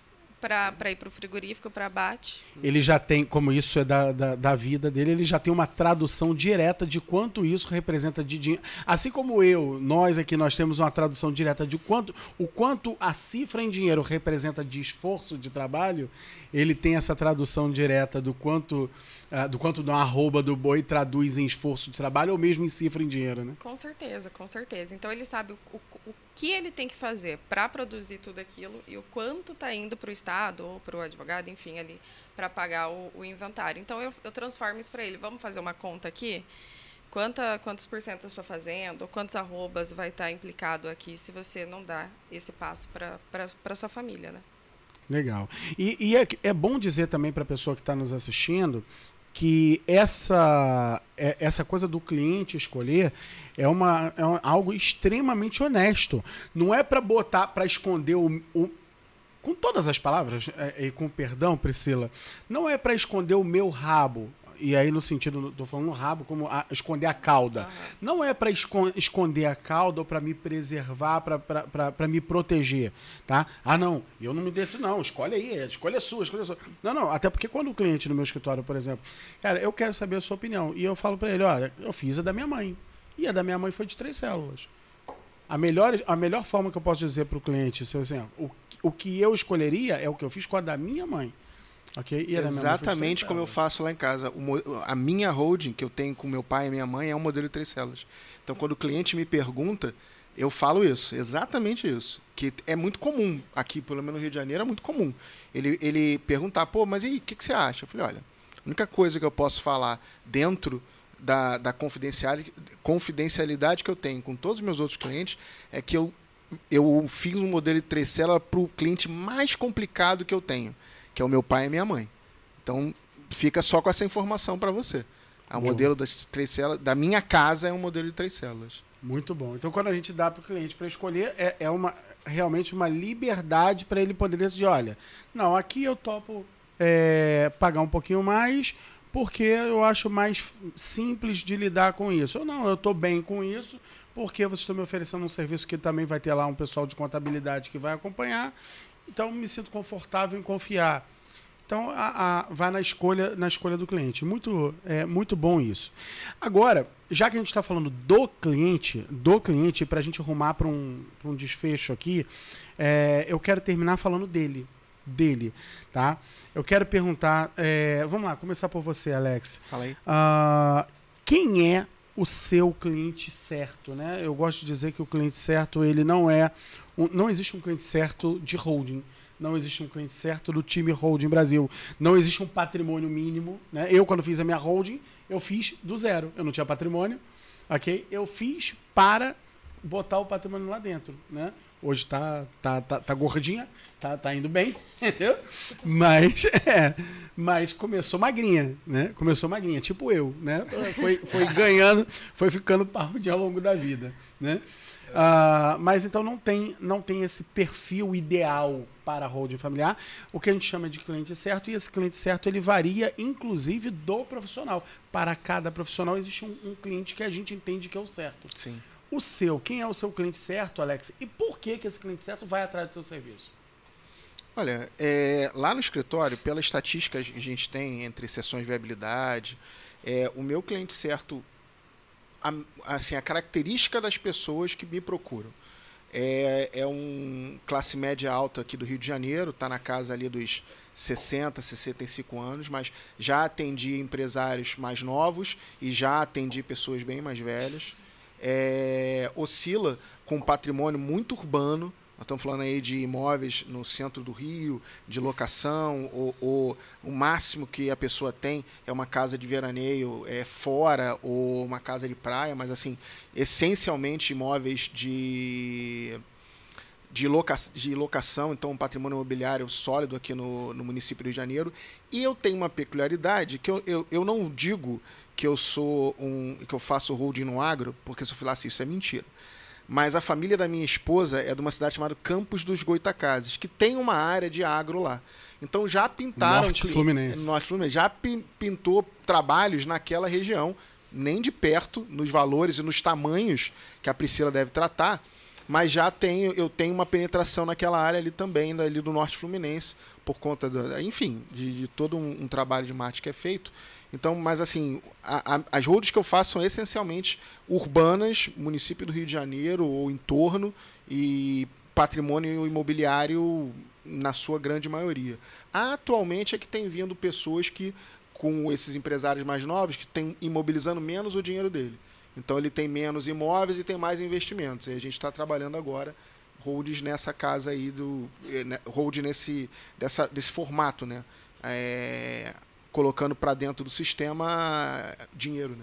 Para ir para o frigorífico, para abate. Ele já tem, como isso é da, da, da, vida dele, ele já tem uma tradução direta de quanto isso representa de dinheiro. Assim como eu, nós aqui, nós temos uma tradução direta de quanto o quanto a cifra em dinheiro representa de esforço de trabalho, ele tem essa tradução direta do quanto uh, do quanto uma arroba do boi traduz em esforço de trabalho ou mesmo em cifra em dinheiro, né? Com certeza, com certeza. Então ele sabe o, o, o que ele tem que fazer para produzir tudo aquilo e o quanto está indo para o Estado ou para o advogado, enfim, ali, para pagar o, o, inventário. Então eu, eu transformo isso para ele. Vamos fazer uma conta aqui? Quanta, quantos por cento eu estou fazendo? Quantos arrobas vai estar tá implicado aqui se você não dá esse passo para sua família, né? Legal. E, e é, é, bom dizer também para a pessoa que está nos assistindo que essa, é, essa coisa do cliente escolher é, uma, é algo extremamente honesto. Não é para botar, para esconder o, o, Com todas as palavras, é, e com perdão, Priscila, não é para esconder o meu rabo. E aí no sentido, tô falando rabo, como a, esconder a cauda. Uhum. Não é para esconder a cauda ou para me preservar, para me proteger, tá? Ah, não, eu não me desço não, escolhe aí, a escolha é sua, a escolha é sua. Não, não, até porque quando o cliente no meu escritório, por exemplo, cara, eu quero saber a sua opinião, e eu falo para ele, olha, eu fiz a da minha mãe, e a da minha mãe foi de três células. A melhor, a melhor forma que eu posso dizer para o cliente, assim, o, o que eu escolheria é o que eu fiz com a da minha mãe. Okay? E Exatamente como eu faço lá em casa. O, a minha holding que eu tenho com meu pai e minha mãe é um modelo de três células. Então, quando o cliente me pergunta, eu falo isso, exatamente isso. Que é muito comum, aqui, pelo menos no Rio de Janeiro, é muito comum. Ele, ele perguntar, pô, mas e aí, o que, que você acha? Eu falei, olha, a única coisa que eu posso falar dentro da, da confidencialidade, confidencialidade que eu tenho com todos os meus outros clientes é que eu, eu fiz um modelo de três células para o cliente mais complicado que eu tenho que é o meu pai e minha mãe. Então, fica só com essa informação para você. O modelo das três células, da minha casa é um modelo de três células. Muito bom. Então, quando a gente dá para o cliente para escolher, é, é uma, realmente uma liberdade para ele poder decidir: olha, não, aqui eu topo é, pagar um pouquinho mais, porque eu acho mais simples de lidar com isso. Ou não, eu estou bem com isso, porque vocês estão me oferecendo um serviço que também vai ter lá um pessoal de contabilidade que vai acompanhar. Então me sinto confortável em confiar. Então a, a, vai na escolha na escolha do cliente. Muito é muito bom isso. Agora, já que a gente está falando do cliente, do cliente para a gente arrumar para um, um desfecho aqui, é, eu quero terminar falando dele, dele, tá? Eu quero perguntar, é, vamos lá, começar por você, Alex. Fala aí. Uh, quem é o seu cliente certo, né? Eu gosto de dizer que o cliente certo ele não é um, não existe um cliente certo de holding. Não existe um cliente certo do time holding Brasil. Não existe um patrimônio mínimo. Né? Eu, quando fiz a minha holding, eu fiz do zero. Eu não tinha patrimônio. ok? Eu fiz para botar o patrimônio lá dentro. Né? Hoje tá, tá, tá, tá gordinha, tá, tá indo bem, entendeu? Mas, é, mas começou magrinha, né? Começou magrinha, tipo eu, né? Foi, foi ganhando, foi ficando parrude ao longo da vida, né? Uh, mas então não tem, não tem esse perfil ideal para holding familiar, o que a gente chama de cliente certo, e esse cliente certo ele varia inclusive do profissional. Para cada profissional existe um, um cliente que a gente entende que é o certo. Sim. O seu, quem é o seu cliente certo, Alex? E por que, que esse cliente certo vai atrás do seu serviço? Olha, é, lá no escritório, pela estatística que a gente tem entre sessões de viabilidade, é, o meu cliente certo a, assim, a característica das pessoas que me procuram. É, é um classe média alta aqui do Rio de Janeiro, está na casa ali dos 60, 65 anos, mas já atendi empresários mais novos e já atendi pessoas bem mais velhas. É, oscila com um patrimônio muito urbano, nós estamos falando aí de imóveis no centro do Rio, de locação, ou, ou, o máximo que a pessoa tem é uma casa de veraneio é, fora ou uma casa de praia, mas assim, essencialmente imóveis de, de, loca, de locação, então um patrimônio imobiliário sólido aqui no, no município do Rio de Janeiro. E eu tenho uma peculiaridade que eu, eu, eu não digo que eu sou um. que eu faço holding no agro, porque se eu falasse isso é mentira mas a família da minha esposa é de uma cidade chamada Campos dos Goitacazes, que tem uma área de agro lá. Então já pintaram. Norte Fluminense. Norte Fluminense. Já pintou trabalhos naquela região, nem de perto, nos valores e nos tamanhos que a Priscila deve tratar, mas já tenho, eu tenho uma penetração naquela área ali também, ali do Norte Fluminense, por conta, do, enfim, de, de todo um, um trabalho de marketing que é feito. Então, mas assim, a, a, as roads que eu faço são essencialmente urbanas, município do Rio de Janeiro ou entorno, e patrimônio imobiliário na sua grande maioria. Atualmente é que tem vindo pessoas que, com esses empresários mais novos, que estão imobilizando menos o dinheiro dele. Então ele tem menos imóveis e tem mais investimentos. E a gente está trabalhando agora holds nessa casa aí do eh, né, hold nesse dessa, desse formato, né? É, colocando para dentro do sistema dinheiro,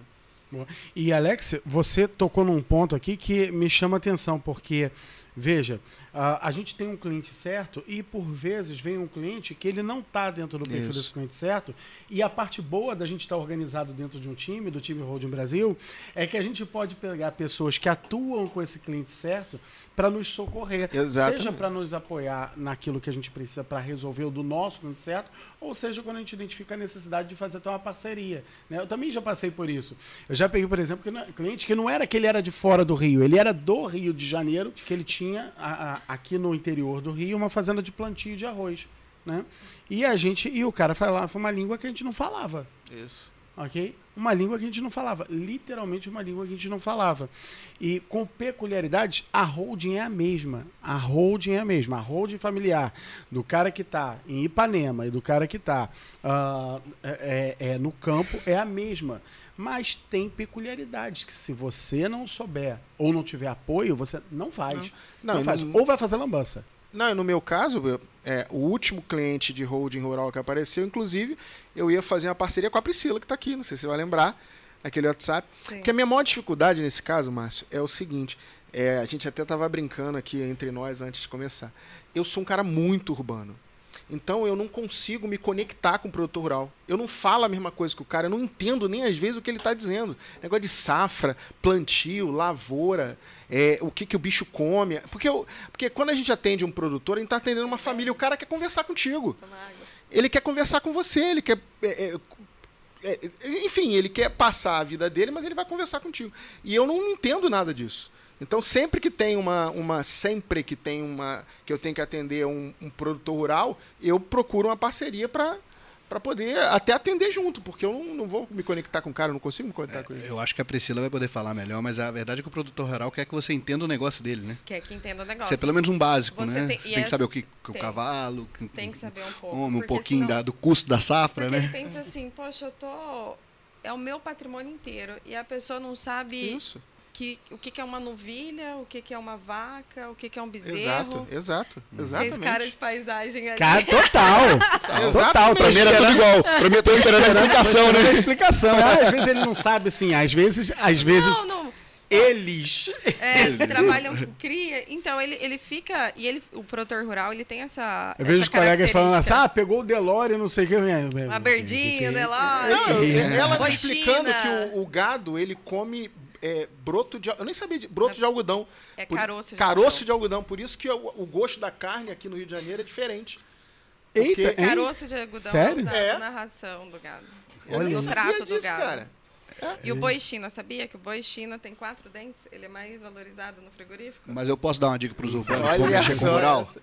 né? E Alex, você tocou num ponto aqui que me chama atenção, porque Veja, a gente tem um cliente certo e por vezes vem um cliente que ele não está dentro do perfil Isso. desse cliente certo. E a parte boa da gente estar tá organizado dentro de um time, do time Holding Brasil, é que a gente pode pegar pessoas que atuam com esse cliente certo para nos socorrer. Exatamente. Seja para nos apoiar naquilo que a gente precisa para resolver o do nosso cliente certo, ou seja, quando a gente identifica a necessidade de fazer até uma parceria. Né? Eu também já passei por isso. Eu já peguei, por exemplo, que cliente que não era que ele era de fora do Rio, ele era do Rio de Janeiro, que ele tinha a, a, aqui no interior do Rio uma fazenda de plantio de arroz. Né? E a gente, e o cara falava uma língua que a gente não falava. Isso ok? Uma língua que a gente não falava, literalmente uma língua que a gente não falava. E com peculiaridades, a holding é a mesma. A holding é a mesma. A holding familiar do cara que está em Ipanema e do cara que está uh, ah, é, é, é, no campo é a mesma. Mas tem peculiaridades que se você não souber ou não tiver apoio, você não faz. Não, não, não faz. Não... Ou vai fazer lambança. Não, no meu caso, eu, é, o último cliente de holding rural que apareceu, inclusive, eu ia fazer uma parceria com a Priscila, que está aqui, não sei se você vai lembrar, naquele WhatsApp. Sim. Porque a minha maior dificuldade nesse caso, Márcio, é o seguinte: é, a gente até estava brincando aqui entre nós antes de começar. Eu sou um cara muito urbano. Então eu não consigo me conectar com o produtor rural. Eu não falo a mesma coisa que o cara, eu não entendo nem às vezes o que ele está dizendo. Negócio de safra, plantio, lavoura, é, o que, que o bicho come. Porque, eu, porque quando a gente atende um produtor, a gente está atendendo uma família, o cara quer conversar contigo. Ele quer conversar com você, ele quer. É, é, é, enfim, ele quer passar a vida dele, mas ele vai conversar contigo. E eu não entendo nada disso. Então, sempre que tem uma, uma sempre que tem uma que eu tenho que atender um, um produtor rural, eu procuro uma parceria para para poder até atender junto, porque eu não, não, vou me conectar com o cara, eu não consigo me conectar é, com ele. Eu acho que a Priscila vai poder falar melhor, mas a verdade é que o produtor rural quer que você entenda o negócio dele, né? Quer que entenda o negócio. Você é pelo menos um básico, você né? Tem, você tem que saber o que, que o cavalo, tem que saber um pouco, um pouquinho senão, da, do custo da safra, né? Ele pensa assim, poxa, eu tô é o meu patrimônio inteiro e a pessoa não sabe Isso que, o que, que é uma novilha, o que, que é uma vaca, o que, que é um bezerro. Exato, exato, exatamente. Fez cara de paisagem ali. Cara, total. total. Pra mim era tudo igual. Pra mim eu tô esperando a explicação, né? explicação. às vezes ele não sabe, assim, às vezes... Às vezes... Não, não. Eles. É, Eles. trabalham com cria. Então, ele, ele fica. E ele, o produtor rural, ele tem essa. Eu vejo os colegas falando assim: ah, pegou o Delore, não sei o que. Uma berdinha, o Delore. Não, ela me explicando que o, o gado, ele come é, broto de. Eu nem sabia de. Broto é, de algodão. É por, caroço de caroço algodão. de algodão. Por isso que o, o, gosto da carne aqui no Rio de Janeiro é diferente. Eita, porque... caroço de algodão Sério? é usado na ração do gado. Olha, no trato do gado. Cara. É. E o boi China, sabia que o boi China tem quatro dentes? Ele é mais valorizado no frigorífico? Mas eu posso dar uma dica para os urbanos que vão mexer com o rural?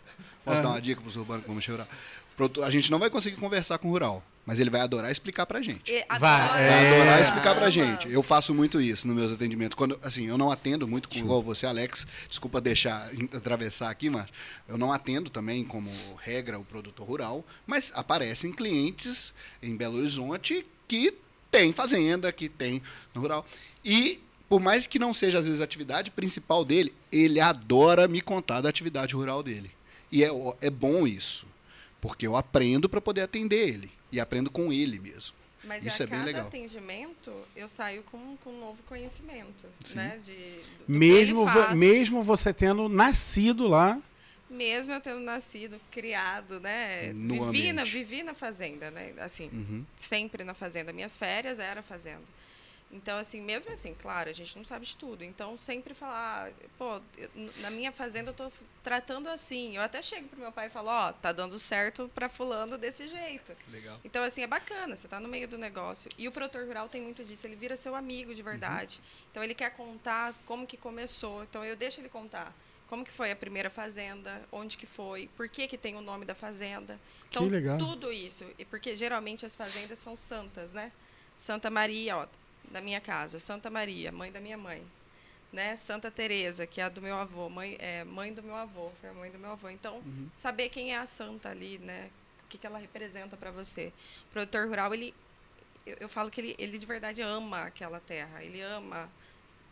Posso dar uma dica para os urbanos que vão mexer com o rural? A gente não vai conseguir conversar com o rural, mas ele vai adorar explicar pra gente. Vai, vai é... adorar explicar pra gente. Eu faço muito isso nos meus atendimentos. Quando, assim, eu não atendo muito com, igual você, Alex. Desculpa deixar atravessar aqui, mas eu não atendo também como regra o produtor rural, mas aparecem clientes em Belo Horizonte que tem fazenda, que tem no rural. E por mais que não seja às vezes a atividade principal dele, ele adora me contar da atividade rural dele. E é, é bom isso. Porque eu aprendo para poder atender ele. E aprendo com ele mesmo. Mas Isso a é bem legal. atendimento, eu saio com, com um novo conhecimento. Né? De, do, do mesmo, vo, mesmo você tendo nascido lá. Mesmo eu tendo nascido, criado, né? No vivi, na, vivi na fazenda, né? Assim, uhum. sempre na fazenda. Minhas férias era fazenda. Então, assim, mesmo assim, claro, a gente não sabe de tudo. Então, sempre falar, pô, na minha fazenda eu estou tratando assim. Eu até chego pro meu pai e falo, ó, oh, tá dando certo para fulano desse jeito. Legal. Então, assim, é bacana, você tá no meio do negócio. E o produtor rural tem muito disso, ele vira seu amigo de verdade. Uhum. Então, ele quer contar como que começou. Então, eu deixo ele contar. Como que foi a primeira fazenda, onde que foi, por que que tem o nome da fazenda. Então, que legal. tudo isso. E porque geralmente as fazendas são santas, né? Santa Maria, ó, da minha casa, Santa Maria, mãe da minha mãe. Né? Santa Teresa, que é a do meu avô, mãe, é, mãe do meu avô, foi a mãe do meu avô. Então, uhum. saber quem é a santa ali, né? O que, que ela representa para você. O produtor rural, ele, eu, eu, falo que ele, ele de verdade ama aquela terra, ele ama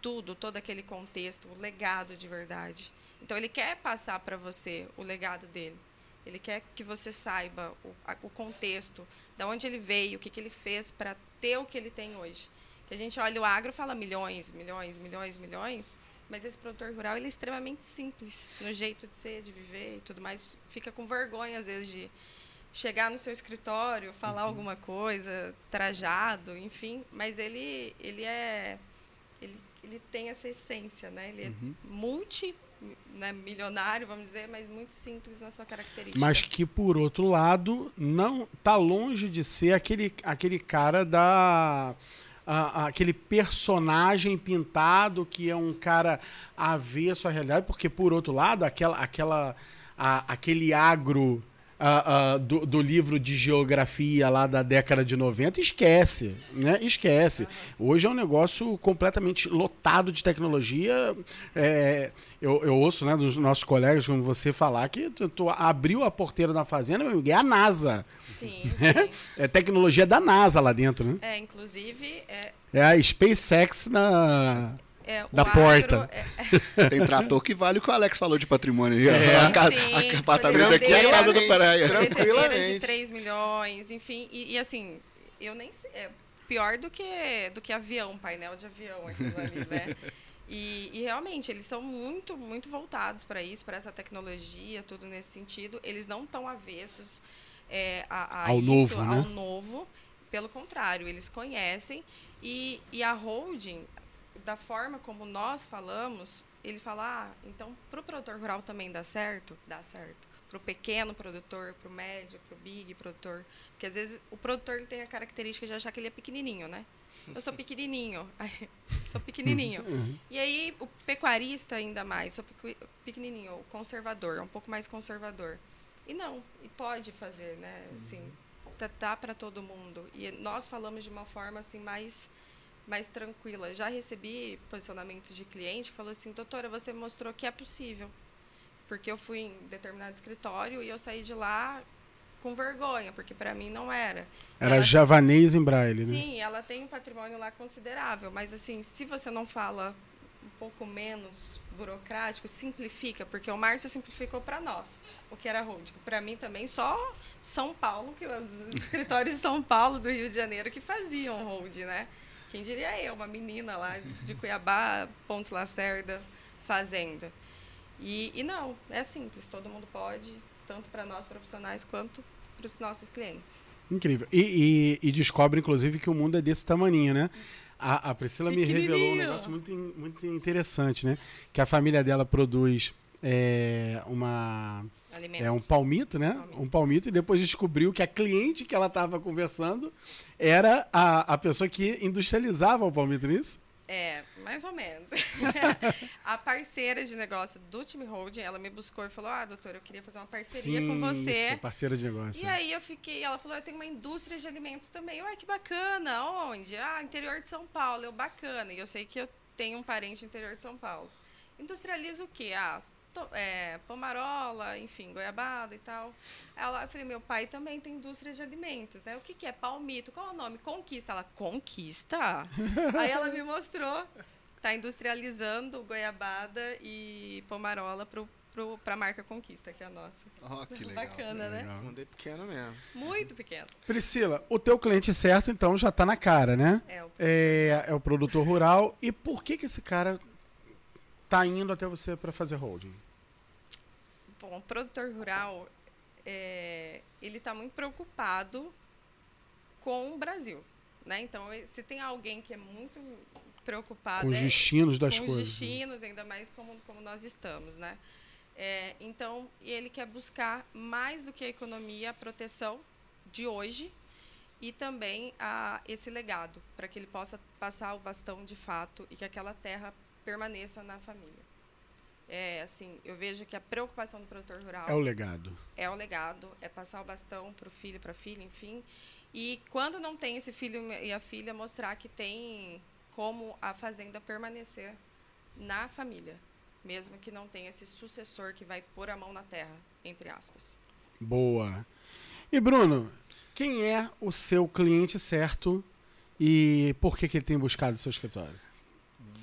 tudo, todo aquele contexto, o legado de verdade. Então, ele quer passar para você o legado dele. Ele quer que você saiba o, a, o contexto, de onde ele veio, o que, que ele fez para ter o que ele tem hoje. Que a gente olha o agro e fala milhões, milhões, milhões, milhões. Mas esse produtor rural ele é extremamente simples no jeito de ser, de viver e tudo mais. Fica com vergonha, às vezes, de chegar no seu escritório, falar uhum. alguma coisa, trajado, enfim. Mas ele, ele é. Ele, ele tem essa essência, né? Ele é uhum. multi né, milionário, vamos dizer, mas muito simples na sua característica. Mas que, por outro lado, não tá longe de ser aquele, aquele cara da. Aquele personagem pintado que é um cara avesso à realidade, porque, por outro lado, aquela, aquela, a, aquele agro uh, uh, do, do, livro de geografia lá da década de 90, esquece, né? Esquece. Hoje é um negócio completamente lotado de tecnologia. É, eu, eu, ouço né, dos nossos colegas, como você, falar que tu, tu abriu a porteira da fazenda, é a NASA. Sim, sim. É tecnologia da NASA lá dentro, né? É, inclusive... É, é a SpaceX na é, da porta. É... Tem trator que vale o que o Alex falou de patrimônio. É. A, casa, Sim, a apartamento aqui é a casa do Pereira. Tranquilamente. de 3 milhões, enfim. E, e, assim, eu nem sei. É pior do que, do que avião, painel de avião aquilo ali, né? E, e, realmente, eles são muito, muito voltados para isso, para essa tecnologia, tudo nesse sentido. Eles não estão avessos é, a, a ao isso, novo, ao né? novo. Pelo contrário, eles conhecem. E, e a holding, da forma como nós falamos, ele fala, ah, então para o produtor rural também dá certo? Dá certo. Para o pequeno produtor, para o médio, para o big produtor. Porque às vezes o produtor ele tem a característica de achar que ele é pequenininho, né? Eu sou pequenininho. sou pequenininho. Uhum. E aí o pecuarista ainda mais, sou pequenininho, o conservador, um pouco mais conservador. E não, e pode fazer, né? Assim, tá, tá para todo mundo. E nós falamos de uma forma assim mais mais tranquila. Já recebi posicionamentos de cliente que falou assim, doutora, você mostrou que é possível. Porque eu fui em determinado escritório e eu saí de lá com vergonha, porque para mim não era. Era ela, javanês em braille, sim, né? Sim, ela tem um patrimônio lá considerável, mas assim, se você não fala um pouco menos burocrático, simplifica, porque o Márcio simplificou para nós o que era holding. Para mim também só São Paulo, que os escritórios de São Paulo, do Rio de Janeiro que faziam holding, né? Quem diria eu, uma menina lá de Cuiabá, Pontes Lacerda, fazenda. E, e não, é simples, todo mundo pode, tanto para nós profissionais quanto para os nossos clientes. Incrível. E, e, e, descobre, inclusive, que o mundo é desse tamanho, né? A, a Priscila me revelou um negócio muito, muito interessante, né? Que a família dela produz é, uma é um palmito, né? Palmito. Um palmito e depois descobriu que a cliente que ela estava conversando era a, a pessoa que industrializava o palmito nisso. É, mais ou menos. a parceira de negócio do time holding, ela me buscou e falou: "Ah, doutora, eu queria fazer uma parceria Sim, com você". Isso, parceira de negócio. E aí eu fiquei, ela falou: "Eu tenho uma indústria de alimentos também". Ué, que bacana. Onde? Ah, interior de São Paulo. Eu bacana. E eu sei que eu tenho um parente no interior de São Paulo. Industrializa o quê? Ah, é, pomarola, enfim, goiabada e tal. Ela, eu falei, meu pai também tem indústria de alimentos, né? O que, que é palmito? Qual é o nome? Conquista. Ela, conquista? Aí ela me mostrou. Tá industrializando goiabada e pomarola pro para a marca Conquista, que é a nossa. Oh, que legal. Bacana, né? Legal. Mundo é pequeno mesmo. Muito pequeno. Priscila, o teu cliente certo, então, já está na cara, né? É o, é, é o produtor rural. E por que, que esse cara tá indo até você para fazer holding? Bom, o produtor rural, é, ele está muito preocupado com o Brasil. Né? Então, se tem alguém que é muito preocupado... Com os é destinos das com coisas. Com os destinos, ainda mais como, como nós estamos. Né? É, então, ele quer buscar mais do que a economia, a proteção de hoje e também a, esse legado, para que ele possa passar o bastão de fato e que aquela terra permaneça na família. É, assim, eu vejo que a preocupação do produtor rural é o legado. É o legado, é passar o bastão para o filho, para a filha, enfim. E quando não tem esse filho e a filha, mostrar que tem como a fazenda permanecer na família, mesmo que não tenha esse sucessor que vai pôr a mão na terra, entre aspas. Boa. E Bruno, quem é o seu cliente certo e por que, que ele tem buscado o seu escritório?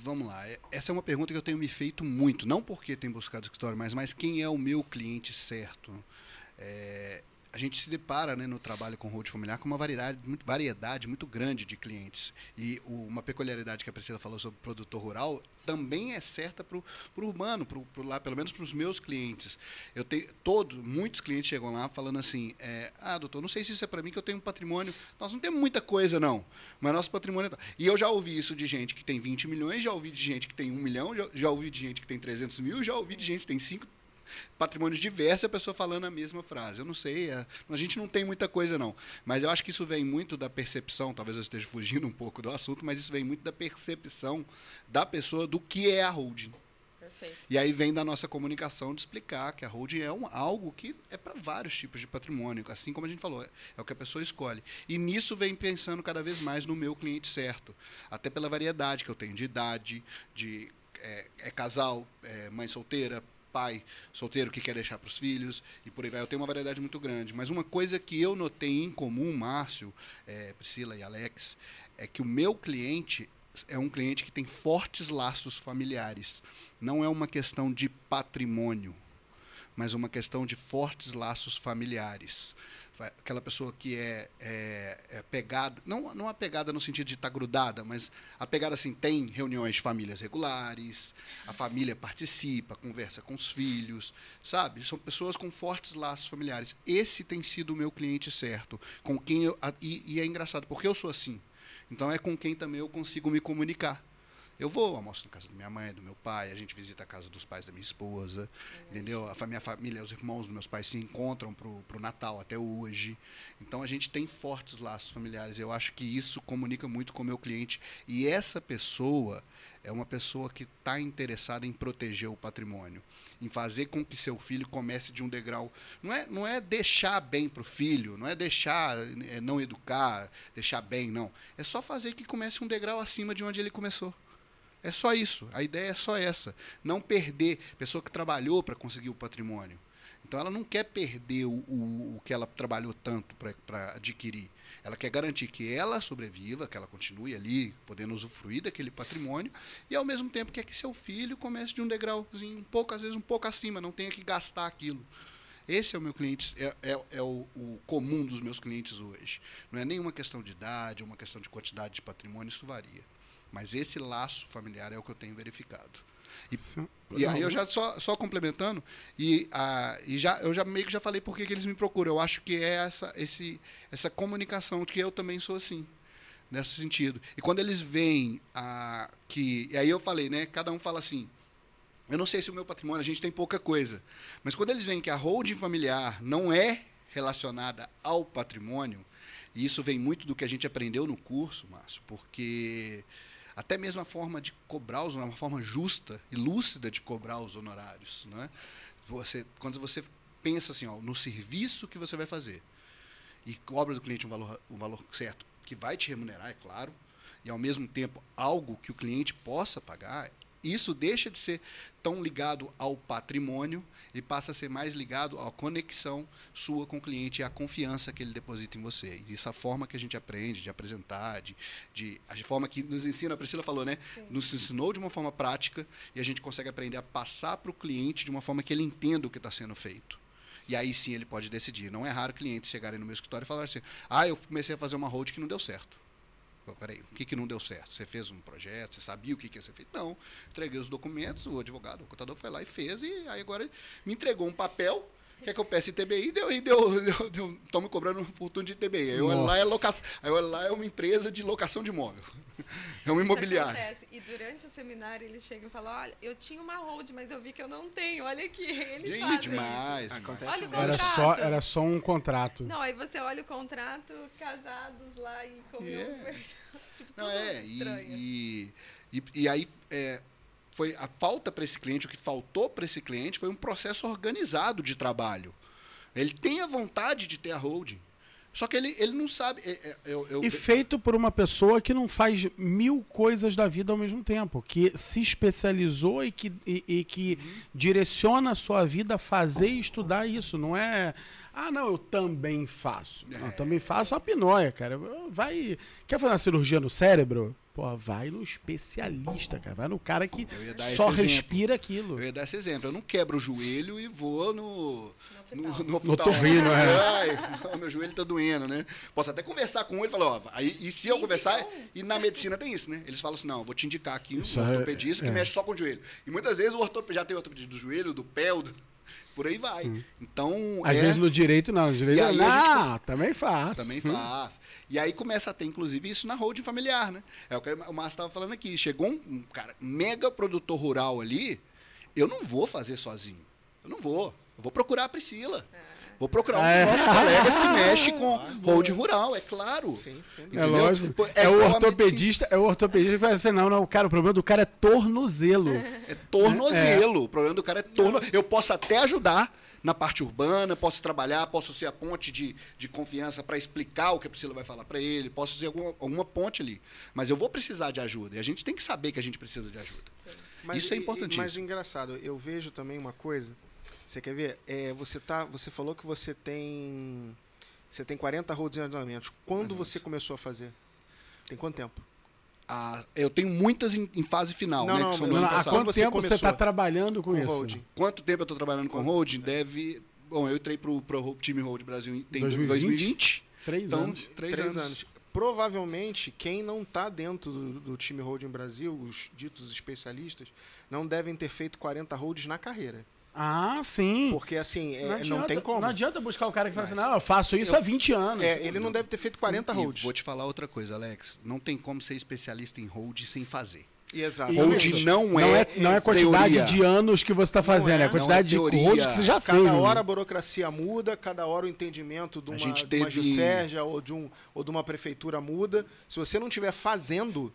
Vamos lá. É, essa é uma pergunta que eu tenho me feito muito. Não porque tem buscado escritório, mas, mas quem é o meu cliente certo? É, a gente se depara né, no trabalho com hold familiar com uma variedade muito, variedade muito grande de clientes. E o, uma peculiaridade que a Priscila falou sobre o produtor rural também é certa para o urbano, pro, pro lá, pelo menos para os meus clientes. Eu tenho todos, muitos clientes chegam lá falando assim: é, ah, doutor, não sei se isso é para mim que eu tenho um patrimônio. Nós não temos muita coisa, não, mas nosso patrimônio. É... E eu já ouvi isso de gente que tem 20 milhões, já ouvi de gente que tem 1 milhão, já, já ouvi de gente que tem 300 mil, já ouvi de gente que tem 5 patrimônios diversos, a pessoa falando a mesma frase. Eu não sei, a, é, a gente não tem muita coisa, não. Mas eu acho que isso vem muito da percepção, talvez eu esteja fugindo um pouco do assunto, mas isso vem muito da percepção da pessoa do que é a holding. Perfeito. E aí vem da nossa comunicação de explicar que a holding é um, algo que é para vários tipos de patrimônio, assim como a gente falou, é, é o que a pessoa escolhe. E nisso vem pensando cada vez mais no meu cliente certo, até pela variedade que eu tenho de idade, de é, é casal, é mãe solteira, pai solteiro que quer deixar para os filhos e por aí vai. Eu tenho uma variedade muito grande. Mas uma coisa que eu notei em comum, Márcio, é, Priscila e Alex, é que o meu cliente é um cliente que tem fortes laços familiares. Não é uma questão de patrimônio, mas uma questão de fortes laços familiares aquela pessoa que é, é, é pegada, não, não apegada no sentido de estar tá grudada, mas apegada assim, tem reuniões de famílias regulares, a família participa, conversa com os filhos, sabe? São pessoas com fortes laços familiares. Esse tem sido o meu cliente certo, com quem eu, e, e é engraçado, porque eu sou assim. Então é com quem também eu consigo me comunicar. Eu vou, almoço na casa da minha mãe, do meu pai, a gente visita a casa dos pais da minha esposa, entendeu? A minha família, os irmãos dos meus pais se encontram pro, pro Natal até hoje. Então a gente tem fortes laços familiares. Eu acho que isso comunica muito com o meu cliente. E essa pessoa é uma pessoa que está interessada em proteger o patrimônio, em fazer com que seu filho comece de um degrau. Não é, não é deixar bem para o filho, não é deixar é, não educar, deixar bem, não. É só fazer que comece um degrau acima de onde ele começou. É só isso. A ideia é só essa. Não perder. Pessoa que trabalhou para conseguir o patrimônio. Então ela não quer perder o, o, o que ela trabalhou tanto para adquirir. Ela quer garantir que ela sobreviva, que ela continue ali, podendo usufruir daquele patrimônio, e ao mesmo tempo quer que seu filho comece de um degrauzinho, um pouco, às vezes um pouco acima, não tenha que gastar aquilo. Esse é o meu cliente, é, é, é o, o, comum dos meus clientes hoje. Não é nenhuma questão de idade, é uma questão de quantidade de patrimônio, isso varia. Mas esse laço familiar é o que eu tenho verificado. E, e aí eu já só, só complementando, e, a, e já, eu já meio que já falei por que eles me procuram. Eu acho que é essa, esse, essa comunicação, que eu também sou assim, nesse sentido. E quando eles veem a, que. E aí eu falei, né? Cada um fala assim. Eu não sei se o meu patrimônio, a gente tem pouca coisa. Mas quando eles veem que a holding familiar não é relacionada ao patrimônio, e isso vem muito do que a gente aprendeu no curso, Márcio, porque até mesmo a forma de cobrar os uma forma justa e lúcida de cobrar os honorários. Né? Você, quando você pensa assim, ó, no serviço que você vai fazer e cobra do cliente um valor, um valor certo que vai te remunerar, é claro, e ao mesmo tempo algo que o cliente possa pagar, isso deixa de ser tão ligado ao patrimônio e passa a ser mais ligado à conexão sua com o cliente e à confiança que ele deposita em você. E essa forma que a gente aprende de apresentar, de, de a forma que nos ensina, a Priscila falou, né? Sim. Nos ensinou de uma forma prática e a gente consegue aprender a passar para o cliente de uma forma que ele entenda o que está sendo feito. E aí sim ele pode decidir. Não é raro clientes chegarem no meu escritório e falar assim: ah, eu comecei a fazer uma hold que não deu certo. Peraí, o que, que não deu certo? Você fez um projeto, você sabia o que, que ia ser feito? Não. Entreguei os documentos, o advogado, o contador foi lá e fez, e aí agora me entregou um papel quer que eu peça ITBI, deu, e deu, deu, deu, estão me cobrando um futuro de ITBI. Aí eu lá é locação, aí eu lá é uma empresa de locação de imóvel. É um imobiliário. E durante o seminário eles chegam e falam: olha, eu tinha uma hold, mas eu vi que eu não tenho. Olha aqui. Eles Gente, fazem demais. Isso. Acontece olha o era só Era só um contrato. Não, aí você olha o contrato, casados lá e como yeah. tipo, não, é, estranho. E, e, e, aí. É, foi a falta para esse cliente, o que faltou para esse cliente foi um processo organizado de trabalho. Ele tem a vontade de ter a holding. Só que ele, ele não sabe. É, é, eu, eu... E feito por uma pessoa que não faz mil coisas da vida ao mesmo tempo, que se especializou e que, e, e que uhum. direciona a sua vida a fazer e estudar isso. Não é. Ah, não, eu também faço. É. Não, também faço a pinóia, cara. Vai. Quer fazer uma cirurgia no cérebro? Pô, vai no especialista, cara. Vai no cara que só respira aquilo. Eu ia dar esse exemplo. Eu não quebro o joelho e vou no. No, no No hospital. torrino, é. Ai, meu joelho tá doendo, né? Posso até conversar com ele e falar, ó, aí, e se eu conversar, então. e na medicina tem isso, né? Eles falam assim, não, eu vou te indicar aqui um Isso é- ortopedista é. que mexe só com o joelho. E muitas vezes o ortopedista já tem ortopedista do joelho, do pé, do... por aí vai. Então, Às é, vezes no direito não, no direito aí não, a gente- também faz. também faz. E aí começa a ter, inclusive, isso na holding familiar, né? É o que o Márcio estava falando aqui. Chegou um, cara, mega produtor rural ali, eu não vou fazer sozinho. Eu não vou. Eu vou procurar a Priscila. Vou procurar um É. dos nossos colegas que mexe com holding rural, é claro. Sim, sim. É Entendeu? lógico. Pô, É, o ortopedista, é o ortopedista que vai dizer, não, não, cara, o problema do cara é tornozelo. É tornozelo. O problema do cara é tornozelo. Eu posso até ajudar na parte urbana, posso trabalhar, posso ser a ponte de, de confiança para explicar o que a Priscila vai falar para ele, posso ser alguma, alguma ponte ali. Mas eu vou precisar de ajuda. E a gente tem que saber que a gente precisa de ajuda. Isso é e- e- importantíssimo. Mas engraçado, eu vejo também uma coisa. Você quer ver? É, você tá, você falou que você tem você tem 40 roads em andamentos. Quando você começou a fazer? Tem quanto tempo? Ah, eu tenho muitas em, em fase final, Não, né? não, que são Não, meus há ano passados. passado. quanto você tempo você está trabalhando com, com isso? holding? Quanto tempo eu estou trabalhando com holding? Deve. Bom, eu entrei pro, pro time Hold Brasil em tem 2020? 2020. Três então, anos. Três, anos. Provavelmente, quem não está dentro do, do time holding Brasil, os ditos especialistas, não devem ter feito 40 holds na carreira. Ah, sim. Porque assim, é, não, adianta, tem como. Não adianta buscar o cara que fala assim, não, eu faço isso eu- há 20 anos. É, ele não deve ter feito 40 E holds. vou te falar outra coisa, Alex. Não tem como ser especialista em hold sem fazer. Exato. Hold não não é é, não é a quantidade teoria. de anos que você está fazendo, é, é, a quantidade não é de holds que você já Cada fez. hora né? a burocracia muda, cada hora o entendimento de A uma, gente de uma teve- Jusérgia ou de, um, ou de uma prefeitura muda. Se você não estiver fazendo,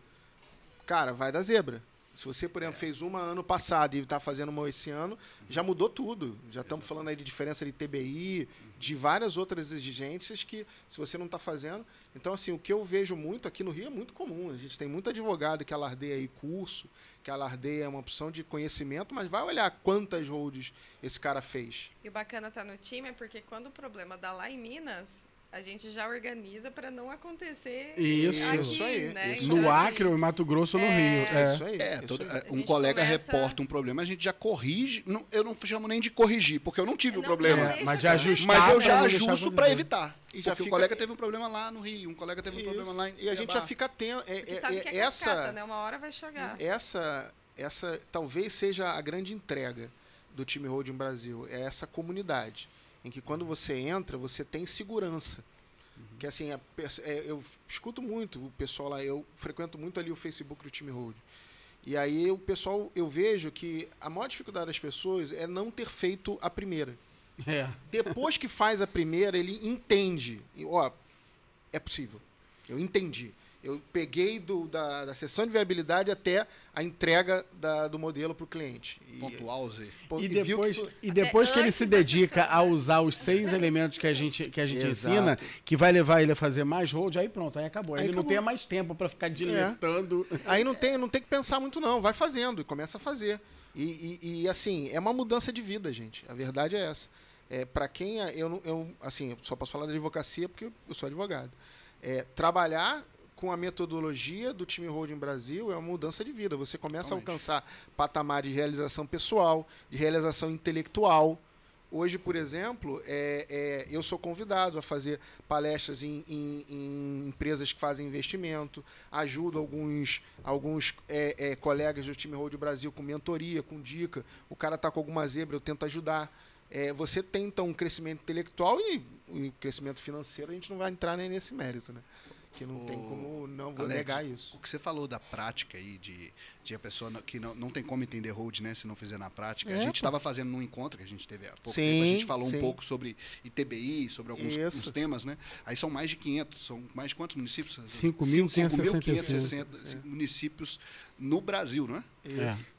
cara, vai dar zebra. Se você, por exemplo, fez uma ano passado e está fazendo uma esse ano, já mudou tudo. Já estamos falando aí de diferença de TBI, de várias outras exigências que, se você não está fazendo. Então, assim, o que eu vejo muito aqui no Rio é muito comum. A gente tem muito advogado que alardeia aí curso, que alardeia uma opção de conhecimento, mas vai olhar quantas holds esse cara fez. E o bacana tá no time é porque quando o problema dá lá em Minas, a gente já organiza para não acontecer Isso. aqui, Isso aí, né? isso Então, No assim, Acre, ou em Mato Grosso ou no É, Rio. É. Isso aí. É, isso todo- aí. A um colega começa- reporta um problema, a gente já corrige. não- eu não chamo nem de corrigir, porque eu não tive o Não, problema. não, É, mas de ajustar Mas eu já ajusto para evitar. E já porque fica- o colega teve um problema lá no Rio, um colega teve um problema lá em E a gente já fica atento. É, é- sabe é- que é essa, cascata, né? Uma hora vai chegar. essa, essa talvez seja a grande entrega do time Holding Brasil. É essa comunidade. Em que quando você entra, você tem segurança. Que assim, a é, eu escuto muito o pessoal lá, eu frequento muito ali o Facebook do time Hold. E aí o pessoal, eu vejo que a maior dificuldade das pessoas é não ter feito a primeira. É. Depois que faz a primeira, ele entende. E, ó, é possível. Eu entendi. Eu peguei do, da, da sessão de viabilidade até a entrega da- do modelo para o cliente. E, Pontual Z. pon- E depois, que foi- e depois que ele se dedica sessão, a né? usar os seis elementos que a gente, que a gente Exato. ensina, que vai levar ele a fazer mais hold, aí pronto, aí acabou. Aí ele não acabou. tem mais tempo para ficar diletando. Aí não tem, não tem que pensar muito, não. Vai fazendo e começa a fazer. E, e- e, assim, é uma mudança de vida, gente. A verdade é essa. É, para quem. é- Eu, não- eu, assim, eu só posso falar da advocacia porque eu sou advogado. É, trabalhar com a metodologia do time Holding Brasil é uma mudança de vida. Você começa a alcançar patamar de realização pessoal, de realização intelectual. Hoje, por exemplo, é, é, eu sou convidado a fazer palestras em, em- em empresas que fazem investimento, ajudo alguns, alguns é, é, colegas do time Road Brasil com mentoria, com dica. O cara está com alguma zebra, eu tento ajudar. É, você tem, então, um crescimento intelectual e o crescimento financeiro, a gente não vai entrar nem nesse mérito, né? Que não tem Ô, como não vou Alex, negar isso. O que você falou da prática aí, de, de a pessoa que não, não tem como entender hold, né, se não fizer na prática. É, a gente estava fazendo num encontro que a gente teve há pouco Sim, tempo, a gente falou sim. um pouco sobre ITBI, sobre alguns temas, né? Aí são mais de 500, são mais de quantos municípios? 5.566. 5.560 municípios no Brasil, não é? Isso.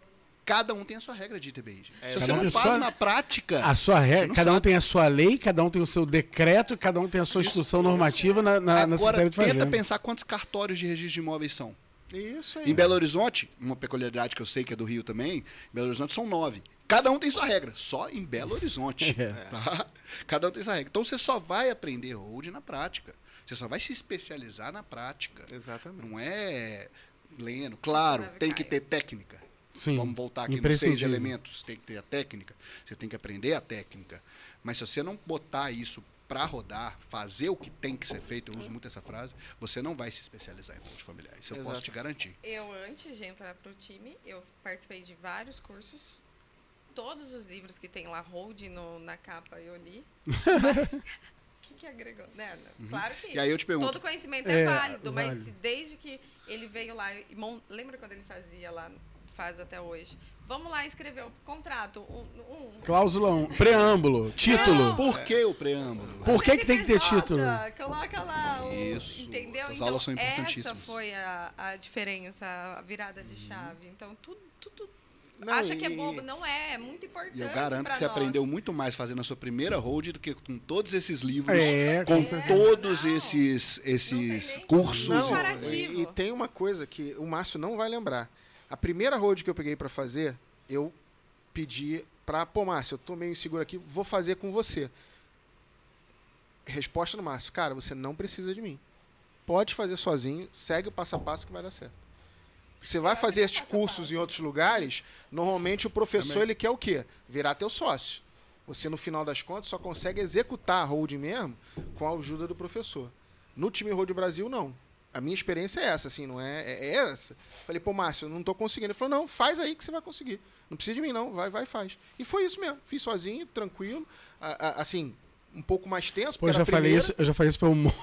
Cada um tem a sua regra de ITBI. É, se você um não faz sua- na prática, A sua regra, cada um sabe. tem a sua lei, cada um tem o seu decreto, cada um tem a sua instrução normativa na, na, na agora Secretaria de tenta pensar quantos cartórios de registro de imóveis são. Isso aí. Em Belo Horizonte, uma peculiaridade que eu sei que é do Rio também, em Belo Horizonte são nove. Cada um tem sua regra, só em Belo Horizonte. É. tá? Cada um tem sua regra. Então você só vai aprender hold na prática. Você só vai se especializar na prática. Exatamente. Não é lendo. Claro, tem que ter técnica. Sim, Vamos voltar aqui nos seis elementos. Você tem que ter a técnica, você tem que aprender a técnica. Mas se você não botar isso para rodar, fazer o que tem que ser feito, eu uso muito essa frase, você não vai se especializar em coach familiar. Isso eu Exato. posso te garantir. Eu, antes de entrar pro time, eu participei de vários cursos. Todos os livros que tem lá, Hold no, na capa, eu li. Mas, o que, que agregou? Né? Claro que Uhum. E aí eu te pergunto- todo conhecimento é, É, válido, mas válido. se desde que ele veio lá e mon- lembra quando ele fazia lá, faz até hoje? Vamos lá escrever o contrato, um, um Cláusula 1. Preâmbulo. Título. Não. Por que o preâmbulo? Por que, que tem que ter título? Coloca lá o. Isso, Entendeu? essas então, aulas são essa importantíssimas. foi a, a diferença, a virada de chave. Então, tudo. tudo Não, acha que é e- bobo? Não é, é muito importante. E eu garanto pra que você nós. aprendeu muito mais fazendo a sua primeira hold do que com todos esses livros, É, com certeza. todos Não. esses, Não esses nem cursos. Não, e, e tem uma coisa que o Márcio não vai lembrar. A primeira road que eu peguei pra fazer, eu pedi pra, pô, Márcio, eu tô meio inseguro aqui, vou fazer com você. Resposta do Márcio, cara, você não precisa de mim. Pode fazer sozinho, segue o passo a passo que vai dar certo. Você vai fazer esses cursos em outros lugares, normalmente o professor Também. ele quer o quê? Virar teu sócio. Você, no final das contas, só consegue executar a hold mesmo com a ajuda do professor. No time Road Brasil, não. A minha experiência é essa, assim, não é, é, é essa. Falei, pô, Márcio, não tô conseguindo. Ele falou, não, faz aí que você vai conseguir. Não precisa de mim, não. Vai, vai, faz. E foi isso mesmo. Fiz sozinho, tranquilo. A- a- assim, um pouco mais tenso, Pô, porque eu já era falei isso, eu já falei isso pra um monte.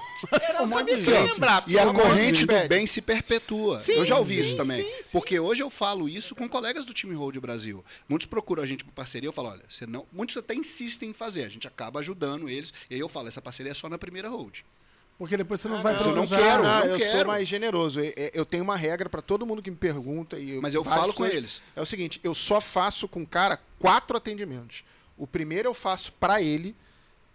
Eu um monte de gente. lembrar. E a corrente do bem se perpetua. Sim, eu já ouvi sim, isso também. sim, sim. Porque hoje eu falo isso com colegas do time Road Brasil. Muitos procuram a gente por parceria, eu falo, olha, você não. Muitos até insistem em fazer. A gente acaba ajudando eles. E aí eu falo, essa parceria é só na primeira road. Porque depois você não Ah, vai não, precisar. eu não quero, Não, não eu sou quero. mais generoso. Eu, eu tenho uma regra pra todo mundo que me pergunta. E Mas eu falo com eles. É o seguinte, eu só faço com o cara quatro atendimentos. O primeiro eu faço pra ele.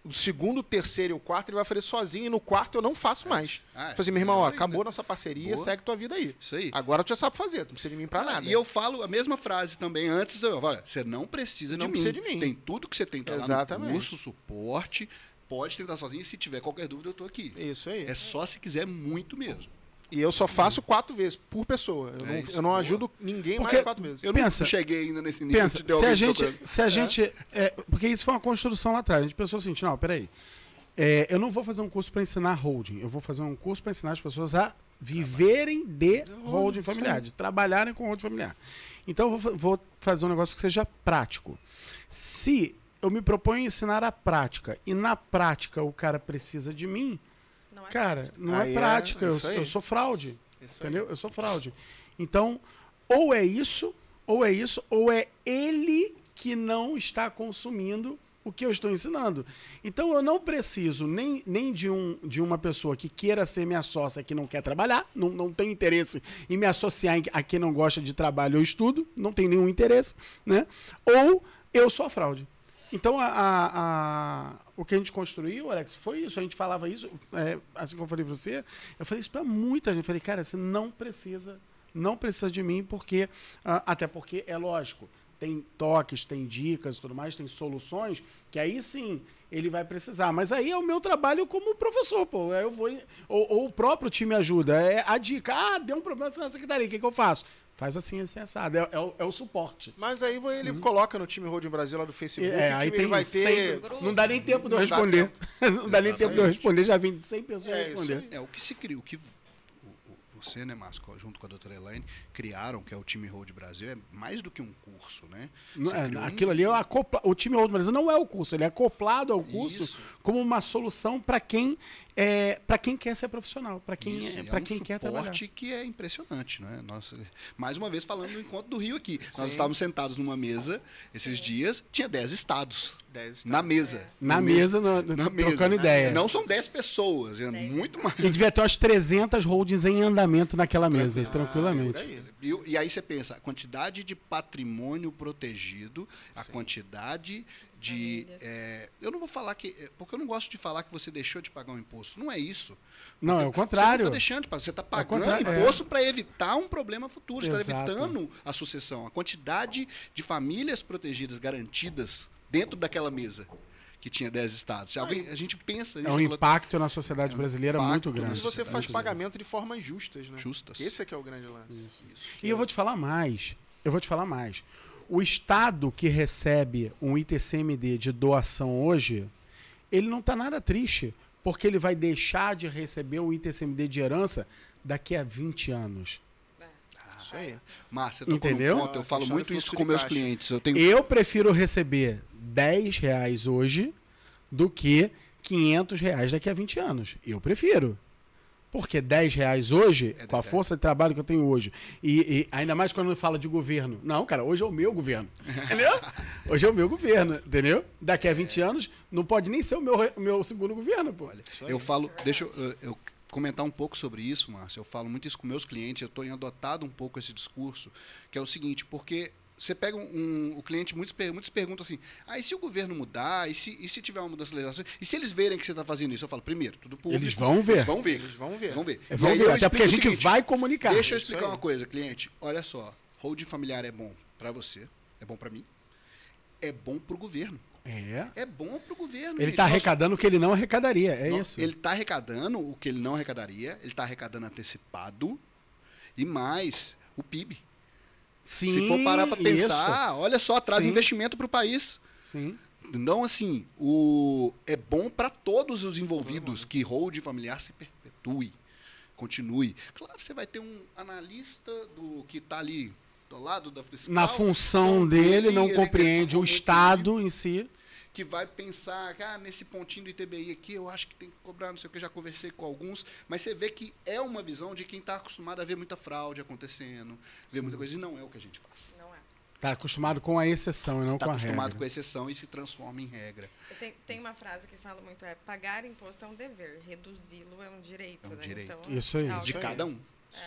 O segundo, o terceiro e o quarto ele vai fazer sozinho. E no quarto eu não faço mais. Ah, é. Falei assim, meu irmão, ó, Melhor ainda. acabou nossa parceria, Boa. segue tua vida aí. Isso aí. Agora tu já sabe fazer, tu não precisa de mim pra Ah, nada. E eu falo a mesma frase também antes. Eu falo, olha, você não precisa, Não de, precisa mim. de mim. Tem tudo que você tem tá lá Exatamente. no curso, suporte. Pode tentar sozinho. E se tiver qualquer dúvida, eu tô aqui. Isso aí. É só se quiser muito mesmo. E eu só faço quatro vezes por pessoa. Eu É não, isso, eu não ajudo ninguém Porque- mais de quatro vezes. Eu Pensa- não cheguei ainda nesse nível Pensa, se a gente, tocando. se a gente, é, porque isso foi uma construção lá atrás. A gente pensou assim, não, peraí. É, eu não vou fazer um curso para ensinar holding. Eu vou fazer um curso para ensinar as pessoas a viverem de holding familiar, de trabalharem com holding familiar. Então eu vou, vou fazer um negócio que seja prático. Se eu me proponho ensinar a prática e na prática o cara precisa de mim, Não é Cara, não Aí é é prática, eu, isso aí. eu sou fraude. Isso aí. entendeu? Eu sou fraude. Então, ou é isso, ou é isso, ou é ele que não está consumindo o que eu estou ensinando. Então eu não preciso nem, nem de, um, de uma pessoa que queira ser minha sócia que não quer trabalhar, não, não tem interesse em me associar a quem não gosta de trabalho ou estudo, não tem nenhum interesse, né? Ou eu sou a fraude. Então, a, a- a- o que a gente construiu, Alex, foi isso. A gente falava isso, é, assim como eu falei pra você, eu falei isso pra muita gente. Eu falei, cara, você não precisa, não precisa de mim, porque, ah, até porque é lógico, tem toques, tem dicas tudo mais, tem soluções, que aí sim ele vai precisar. Mas aí é o meu trabalho como professor, pô. Eu vou. Ou, ou o próprio time ajuda. É a dica. Ah, deu um problema na secretaria, o que, que eu faço? Faz assim, assim, assado. É, é o, é o suporte. Mas aí ele coloca no time Road Brasil lá do Facebook É, aí tem vai ter. 100 não dá nem tempo de eu dá responder. não dá nem tempo de eu responder, já vim 100 pessoas É, responder. É o que se criou, o que você, né, Márcio, junto com a doutora Elaine, criaram, que é o time Road Brasil, é mais do que um curso, né? Não, Você é, criou um- aquilo ali é acopla, o time Old Brasil não é o curso, ele é acoplado ao curso Isso. como uma solução para quem é, para quem quer ser profissional, para quem Isso, é, para um quem quer trabalhar. suporte que é impressionante, né? Nossa, mais uma vez falando do encontro do Rio aqui. Nós estávamos sentados numa mesa esses dias, tinha 10 estados. 10 estados. Na mesa. Na mesa, no- Na trocando mesa. ideia. Não são 10 pessoas, é Dez. muito mais. E devia ter umas 300 holdings em andamento naquela mesa, Ah, tranquilamente. aí. E, e aí você pensa, a quantidade de patrimônio protegido, a quantidade de. É, eu não vou falar que. é, Porque eu não gosto de falar que você deixou de pagar um imposto. Não é isso. Não, é o Você não contrário. está deixando de pagar. Você está pagando contrário, é. imposto para evitar um problema futuro. Você está evitando a sucessão. A quantidade de famílias protegidas, garantidas, dentro daquela mesa, que tinha 10 estados. Alguém, a gente pensa É nisso. um você falou, impacto na sociedade É um brasileira muito grande. Mas você faz pagamento de formas justas, né? Justas. Esse é que é o grande lance. E eu vou te falar mais. Eu vou te falar mais. O Estado que recebe um ITCMD de doação hoje, ele não está nada triste, porque ele vai deixar de receber o ITCMD de herança daqui a 20 anos. Isso aí. Márcia, tocou Entendeu? ponto, eu falo muito isso com meus caixa. clientes. Eu tenho Eu prefiro receber 10 reais hoje do que 500 reais daqui a 20 anos. Eu prefiro. Porque 10 reais hoje, É com a 10 força de trabalho que eu tenho hoje, e, e ainda mais quando fala de governo. Não, cara, hoje é o meu governo. Entendeu? Hoje é o meu governo, entendeu? Daqui a 20 anos, não pode nem ser o meu, o meu segundo governo, pô. Olha, eu falo, deixa eu, eu- eu comentar um pouco sobre isso, Márcio. Eu falo muito isso com meus clientes, eu estou adotado um pouco esse discurso, que é o seguinte, porque você pega um, um- o cliente, muitos, muitos perguntam assim, ah, e se o governo mudar, e se, e se tiver uma mudança de legislação, e se eles verem que você está fazendo isso? Eu falo, primeiro, tudo público. Eles vão ver. Eles vão ver. Eles vão ver. Eles vão ver. É, aí ver, até porque a gente vai comunicar. Deixa eu explicar uma coisa, cliente. Olha só, holding familiar é bom para você, é bom para mim, é bom para o governo. É. É bom para o governo. Ele está arrecadando o que ele não arrecadaria. É isso. Ele está arrecadando o que ele não arrecadaria, ele está arrecadando antecipado e mais o PIB. Sim, Se for parar para pensar, olha só, traz Sim. investimento para o país. Isso. Sim. Então, assim, o... é bom para todos os envolvidos que hold familiar se perpetue, continue. Claro, você vai ter um analista do que está ali do lado da fiscal. Na função então, dele, ele- não ele- compreende o Estado em si. Que vai pensar, ah, nesse pontinho do ITBI aqui, eu acho que tem que cobrar, não sei o que, já conversei com alguns, mas você vê que é uma visão de quem está acostumado a ver muita fraude acontecendo, ver muita coisa, e não é o que a gente faz. Não é. Tá acostumado com a exceção e não Está com a acostumado regra. com a exceção e se transforma em regra. Tenho- Tem uma frase que fala muito, é pagar imposto é um dever, reduzi-lo é um direito, É um né? direito. Então, Isso aí. é De cada um.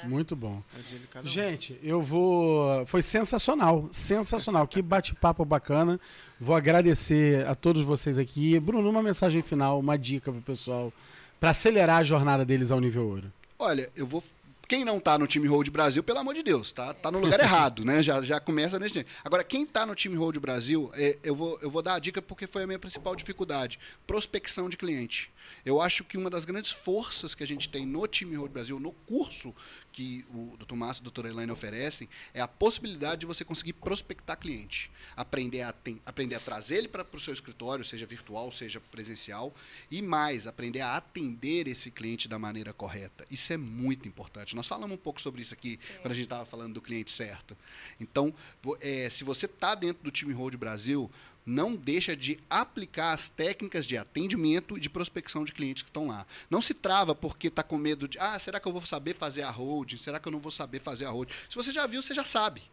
Muito bom. É um. Gente, eu vou. Foi sensacional, sensacional. Que bate-papo bacana. Vou agradecer a todos vocês aqui. Bruno, uma mensagem final, uma dica pro pessoal para acelerar a jornada deles ao nível ouro. Olha, eu vou. Quem não tá no time Road Brasil, pelo amor de Deus, tá, tá no lugar errado, né? Já, já começa nesse nível. Agora, quem tá no time Road Brasil, é, eu, vou, eu vou dar a dica porque foi a minha principal dificuldade: prospecção de cliente. Eu acho que uma das grandes forças que a gente tem no time Road Brasil, no curso que o Dr. Márcio e a doutora Elaine oferecem, é a possibilidade de você conseguir prospectar cliente. Aprender a, tem- aprender a trazer ele para o seu escritório, seja virtual, seja presencial, e mais, aprender a atender esse cliente da maneira correta. Isso é muito importante. Nós falamos um pouco sobre isso aqui quando a gente estava falando do cliente certo. Então, é, se você está dentro do time Road Brasil, não deixa de aplicar as técnicas de atendimento e de prospecção de clientes que estão lá. Não se trava porque está com medo de, ah, será que eu vou saber fazer a holding? Será que eu não vou saber fazer a holding? Se você já viu, você já sabe.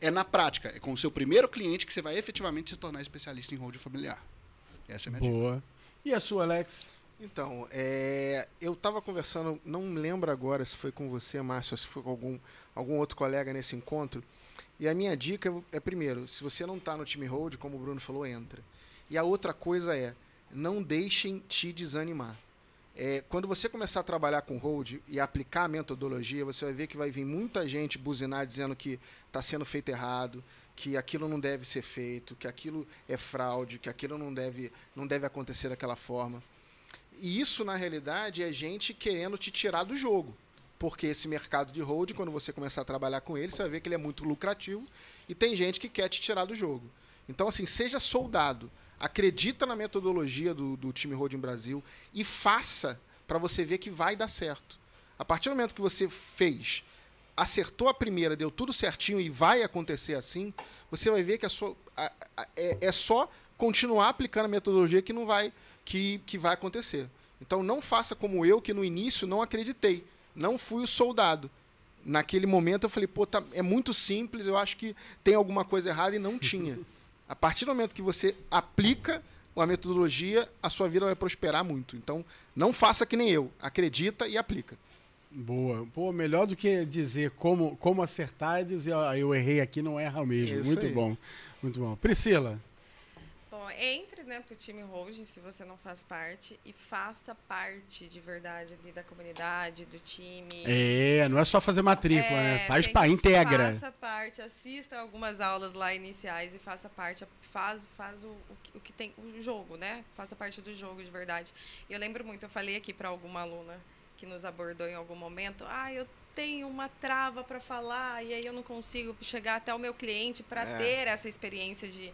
É, na prática, é com o seu primeiro cliente que você vai efetivamente se tornar especialista em holding familiar. Essa é a minha dica. Boa. E a sua, Alex? Então, é, eu estava conversando, não me lembro agora se foi com você, Márcio, ou se foi com algum, algum outro colega nesse encontro. E a minha dica é, primeiro, se você não está no time hold, como o Bruno falou, entra. E a outra coisa é, não deixem te desanimar. É, quando você começar a trabalhar com hold e aplicar a metodologia, você vai ver que vai vir muita gente buzinar dizendo que está sendo feito errado, que aquilo não deve ser feito, que aquilo é fraude, que aquilo não deve, não deve acontecer daquela forma. E isso, na realidade, é gente querendo te tirar do jogo. Porque esse mercado de hold, quando você começar a trabalhar com ele, você vai ver que ele é muito lucrativo e tem gente que quer te tirar do jogo. Então, assim, seja soldado. Acredita na metodologia do, do time Holding Brasil e faça para você ver que vai dar certo. A partir do momento que você fez, acertou a primeira, deu tudo certinho e vai acontecer assim, você vai ver que a sua, a- a- é, é só continuar aplicando a metodologia que não vai que, que vai acontecer. Então não faça como eu que no início não acreditei, não fui o soldado. Naquele momento eu falei, pô, tá, é muito simples, eu acho que tem alguma coisa errada e não tinha. A partir do momento que você aplica a metodologia, a sua vida vai prosperar muito. Então, não faça que nem eu. Acredita e aplica. Boa. Pô, melhor do que dizer como, como acertar é dizer, ó, eu errei aqui, não erra mesmo. Isso Muito aí. bom. Muito bom. Priscila. Entre né, pro time holding se você não faz parte e faça parte de verdade ali da comunidade, do time. É, não é só fazer matrícula, É, né? Faz para integra. Faça parte, assista algumas aulas lá iniciais e faça parte, faz, faz o, o, que, o que tem, o jogo, né? Faça parte do jogo de verdade. E eu lembro muito, eu falei aqui para alguma aluna que nos abordou em algum momento, ah, eu tenho uma trava para falar e aí eu não consigo chegar até o meu cliente para É. ter essa experiência de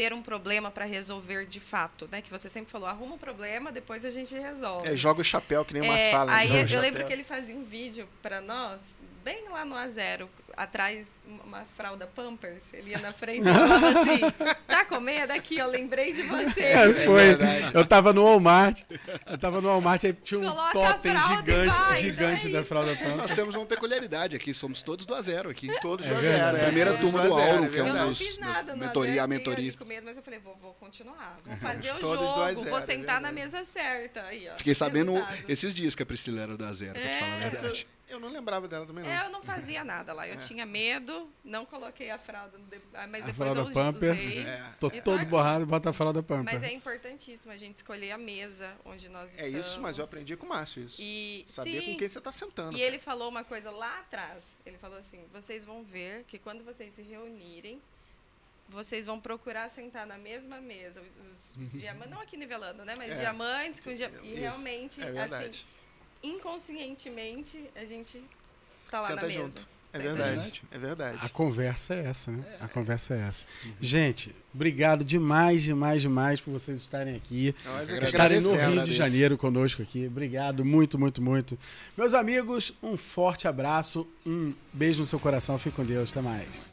ter um problema para resolver de fato, né? Que você sempre falou, arruma um problema, depois a gente resolve. É, joga o chapéu, que nem umas É, falas. aí eu chapéu. lembro que ele fazia um vídeo para nós, bem lá no A0, atrás uma fralda Pampers. Ele ia na frente e falava assim: tá com medo? Aqui, eu lembrei de você. É, foi. verdade. eu tava no Walmart. Eu tava no Walmart aí tinha um Coloca a totem gigante, vai, gigante então é da fralda pampa. Nós temos uma peculiaridade aqui, somos todos do A zero aqui. Todos É do a verdade. zero. é. Primeira Todos turma do a zero, Auro, é que é um Eu não dos- fiz nada no mentoria, A0, a mentoria. com medo, mas eu falei, vou, vou continuar. Vou fazer o Todos A jogo, zero, vou é sentar na verdade. mesa certa. Aí, ó, Fiquei sabendo resultado. esses dias que a Priscila era do A zero, pra te falar a É. verdade. Eu não lembrava dela também, não. É, eu não fazia nada lá. Eu tinha medo, não coloquei a fralda, no de- ah, mas A depois fralda eu Pampers. usei. É. Tô E todo tá borrado, bota a fralda pampa. Mas é importantíssimo a gente escolher a mesa onde nós É estamos. isso, mas eu aprendi com o Márcio isso. E, Saber sim, com quem você tá sentando. E ele falou uma coisa lá atrás. Ele falou assim: vocês vão ver que quando vocês se reunirem, vocês vão procurar sentar na mesma mesa. Os, os diamantes, não aqui nivelando, né? Mas É. diamantes com dia... E realmente, é assim, verdade. Inconscientemente, a gente tá lá Senta na mesa. junto. É verdade. É verdade. A conversa é essa, né? A conversa é essa. Gente, obrigado demais, demais, demais por vocês estarem aqui. Nós é Estarem no. Rio de. Janeiro conosco aqui. Obrigado, muito, muito, muito. Meus amigos, um forte abraço, um beijo no seu coração. Fique com Deus. Até mais.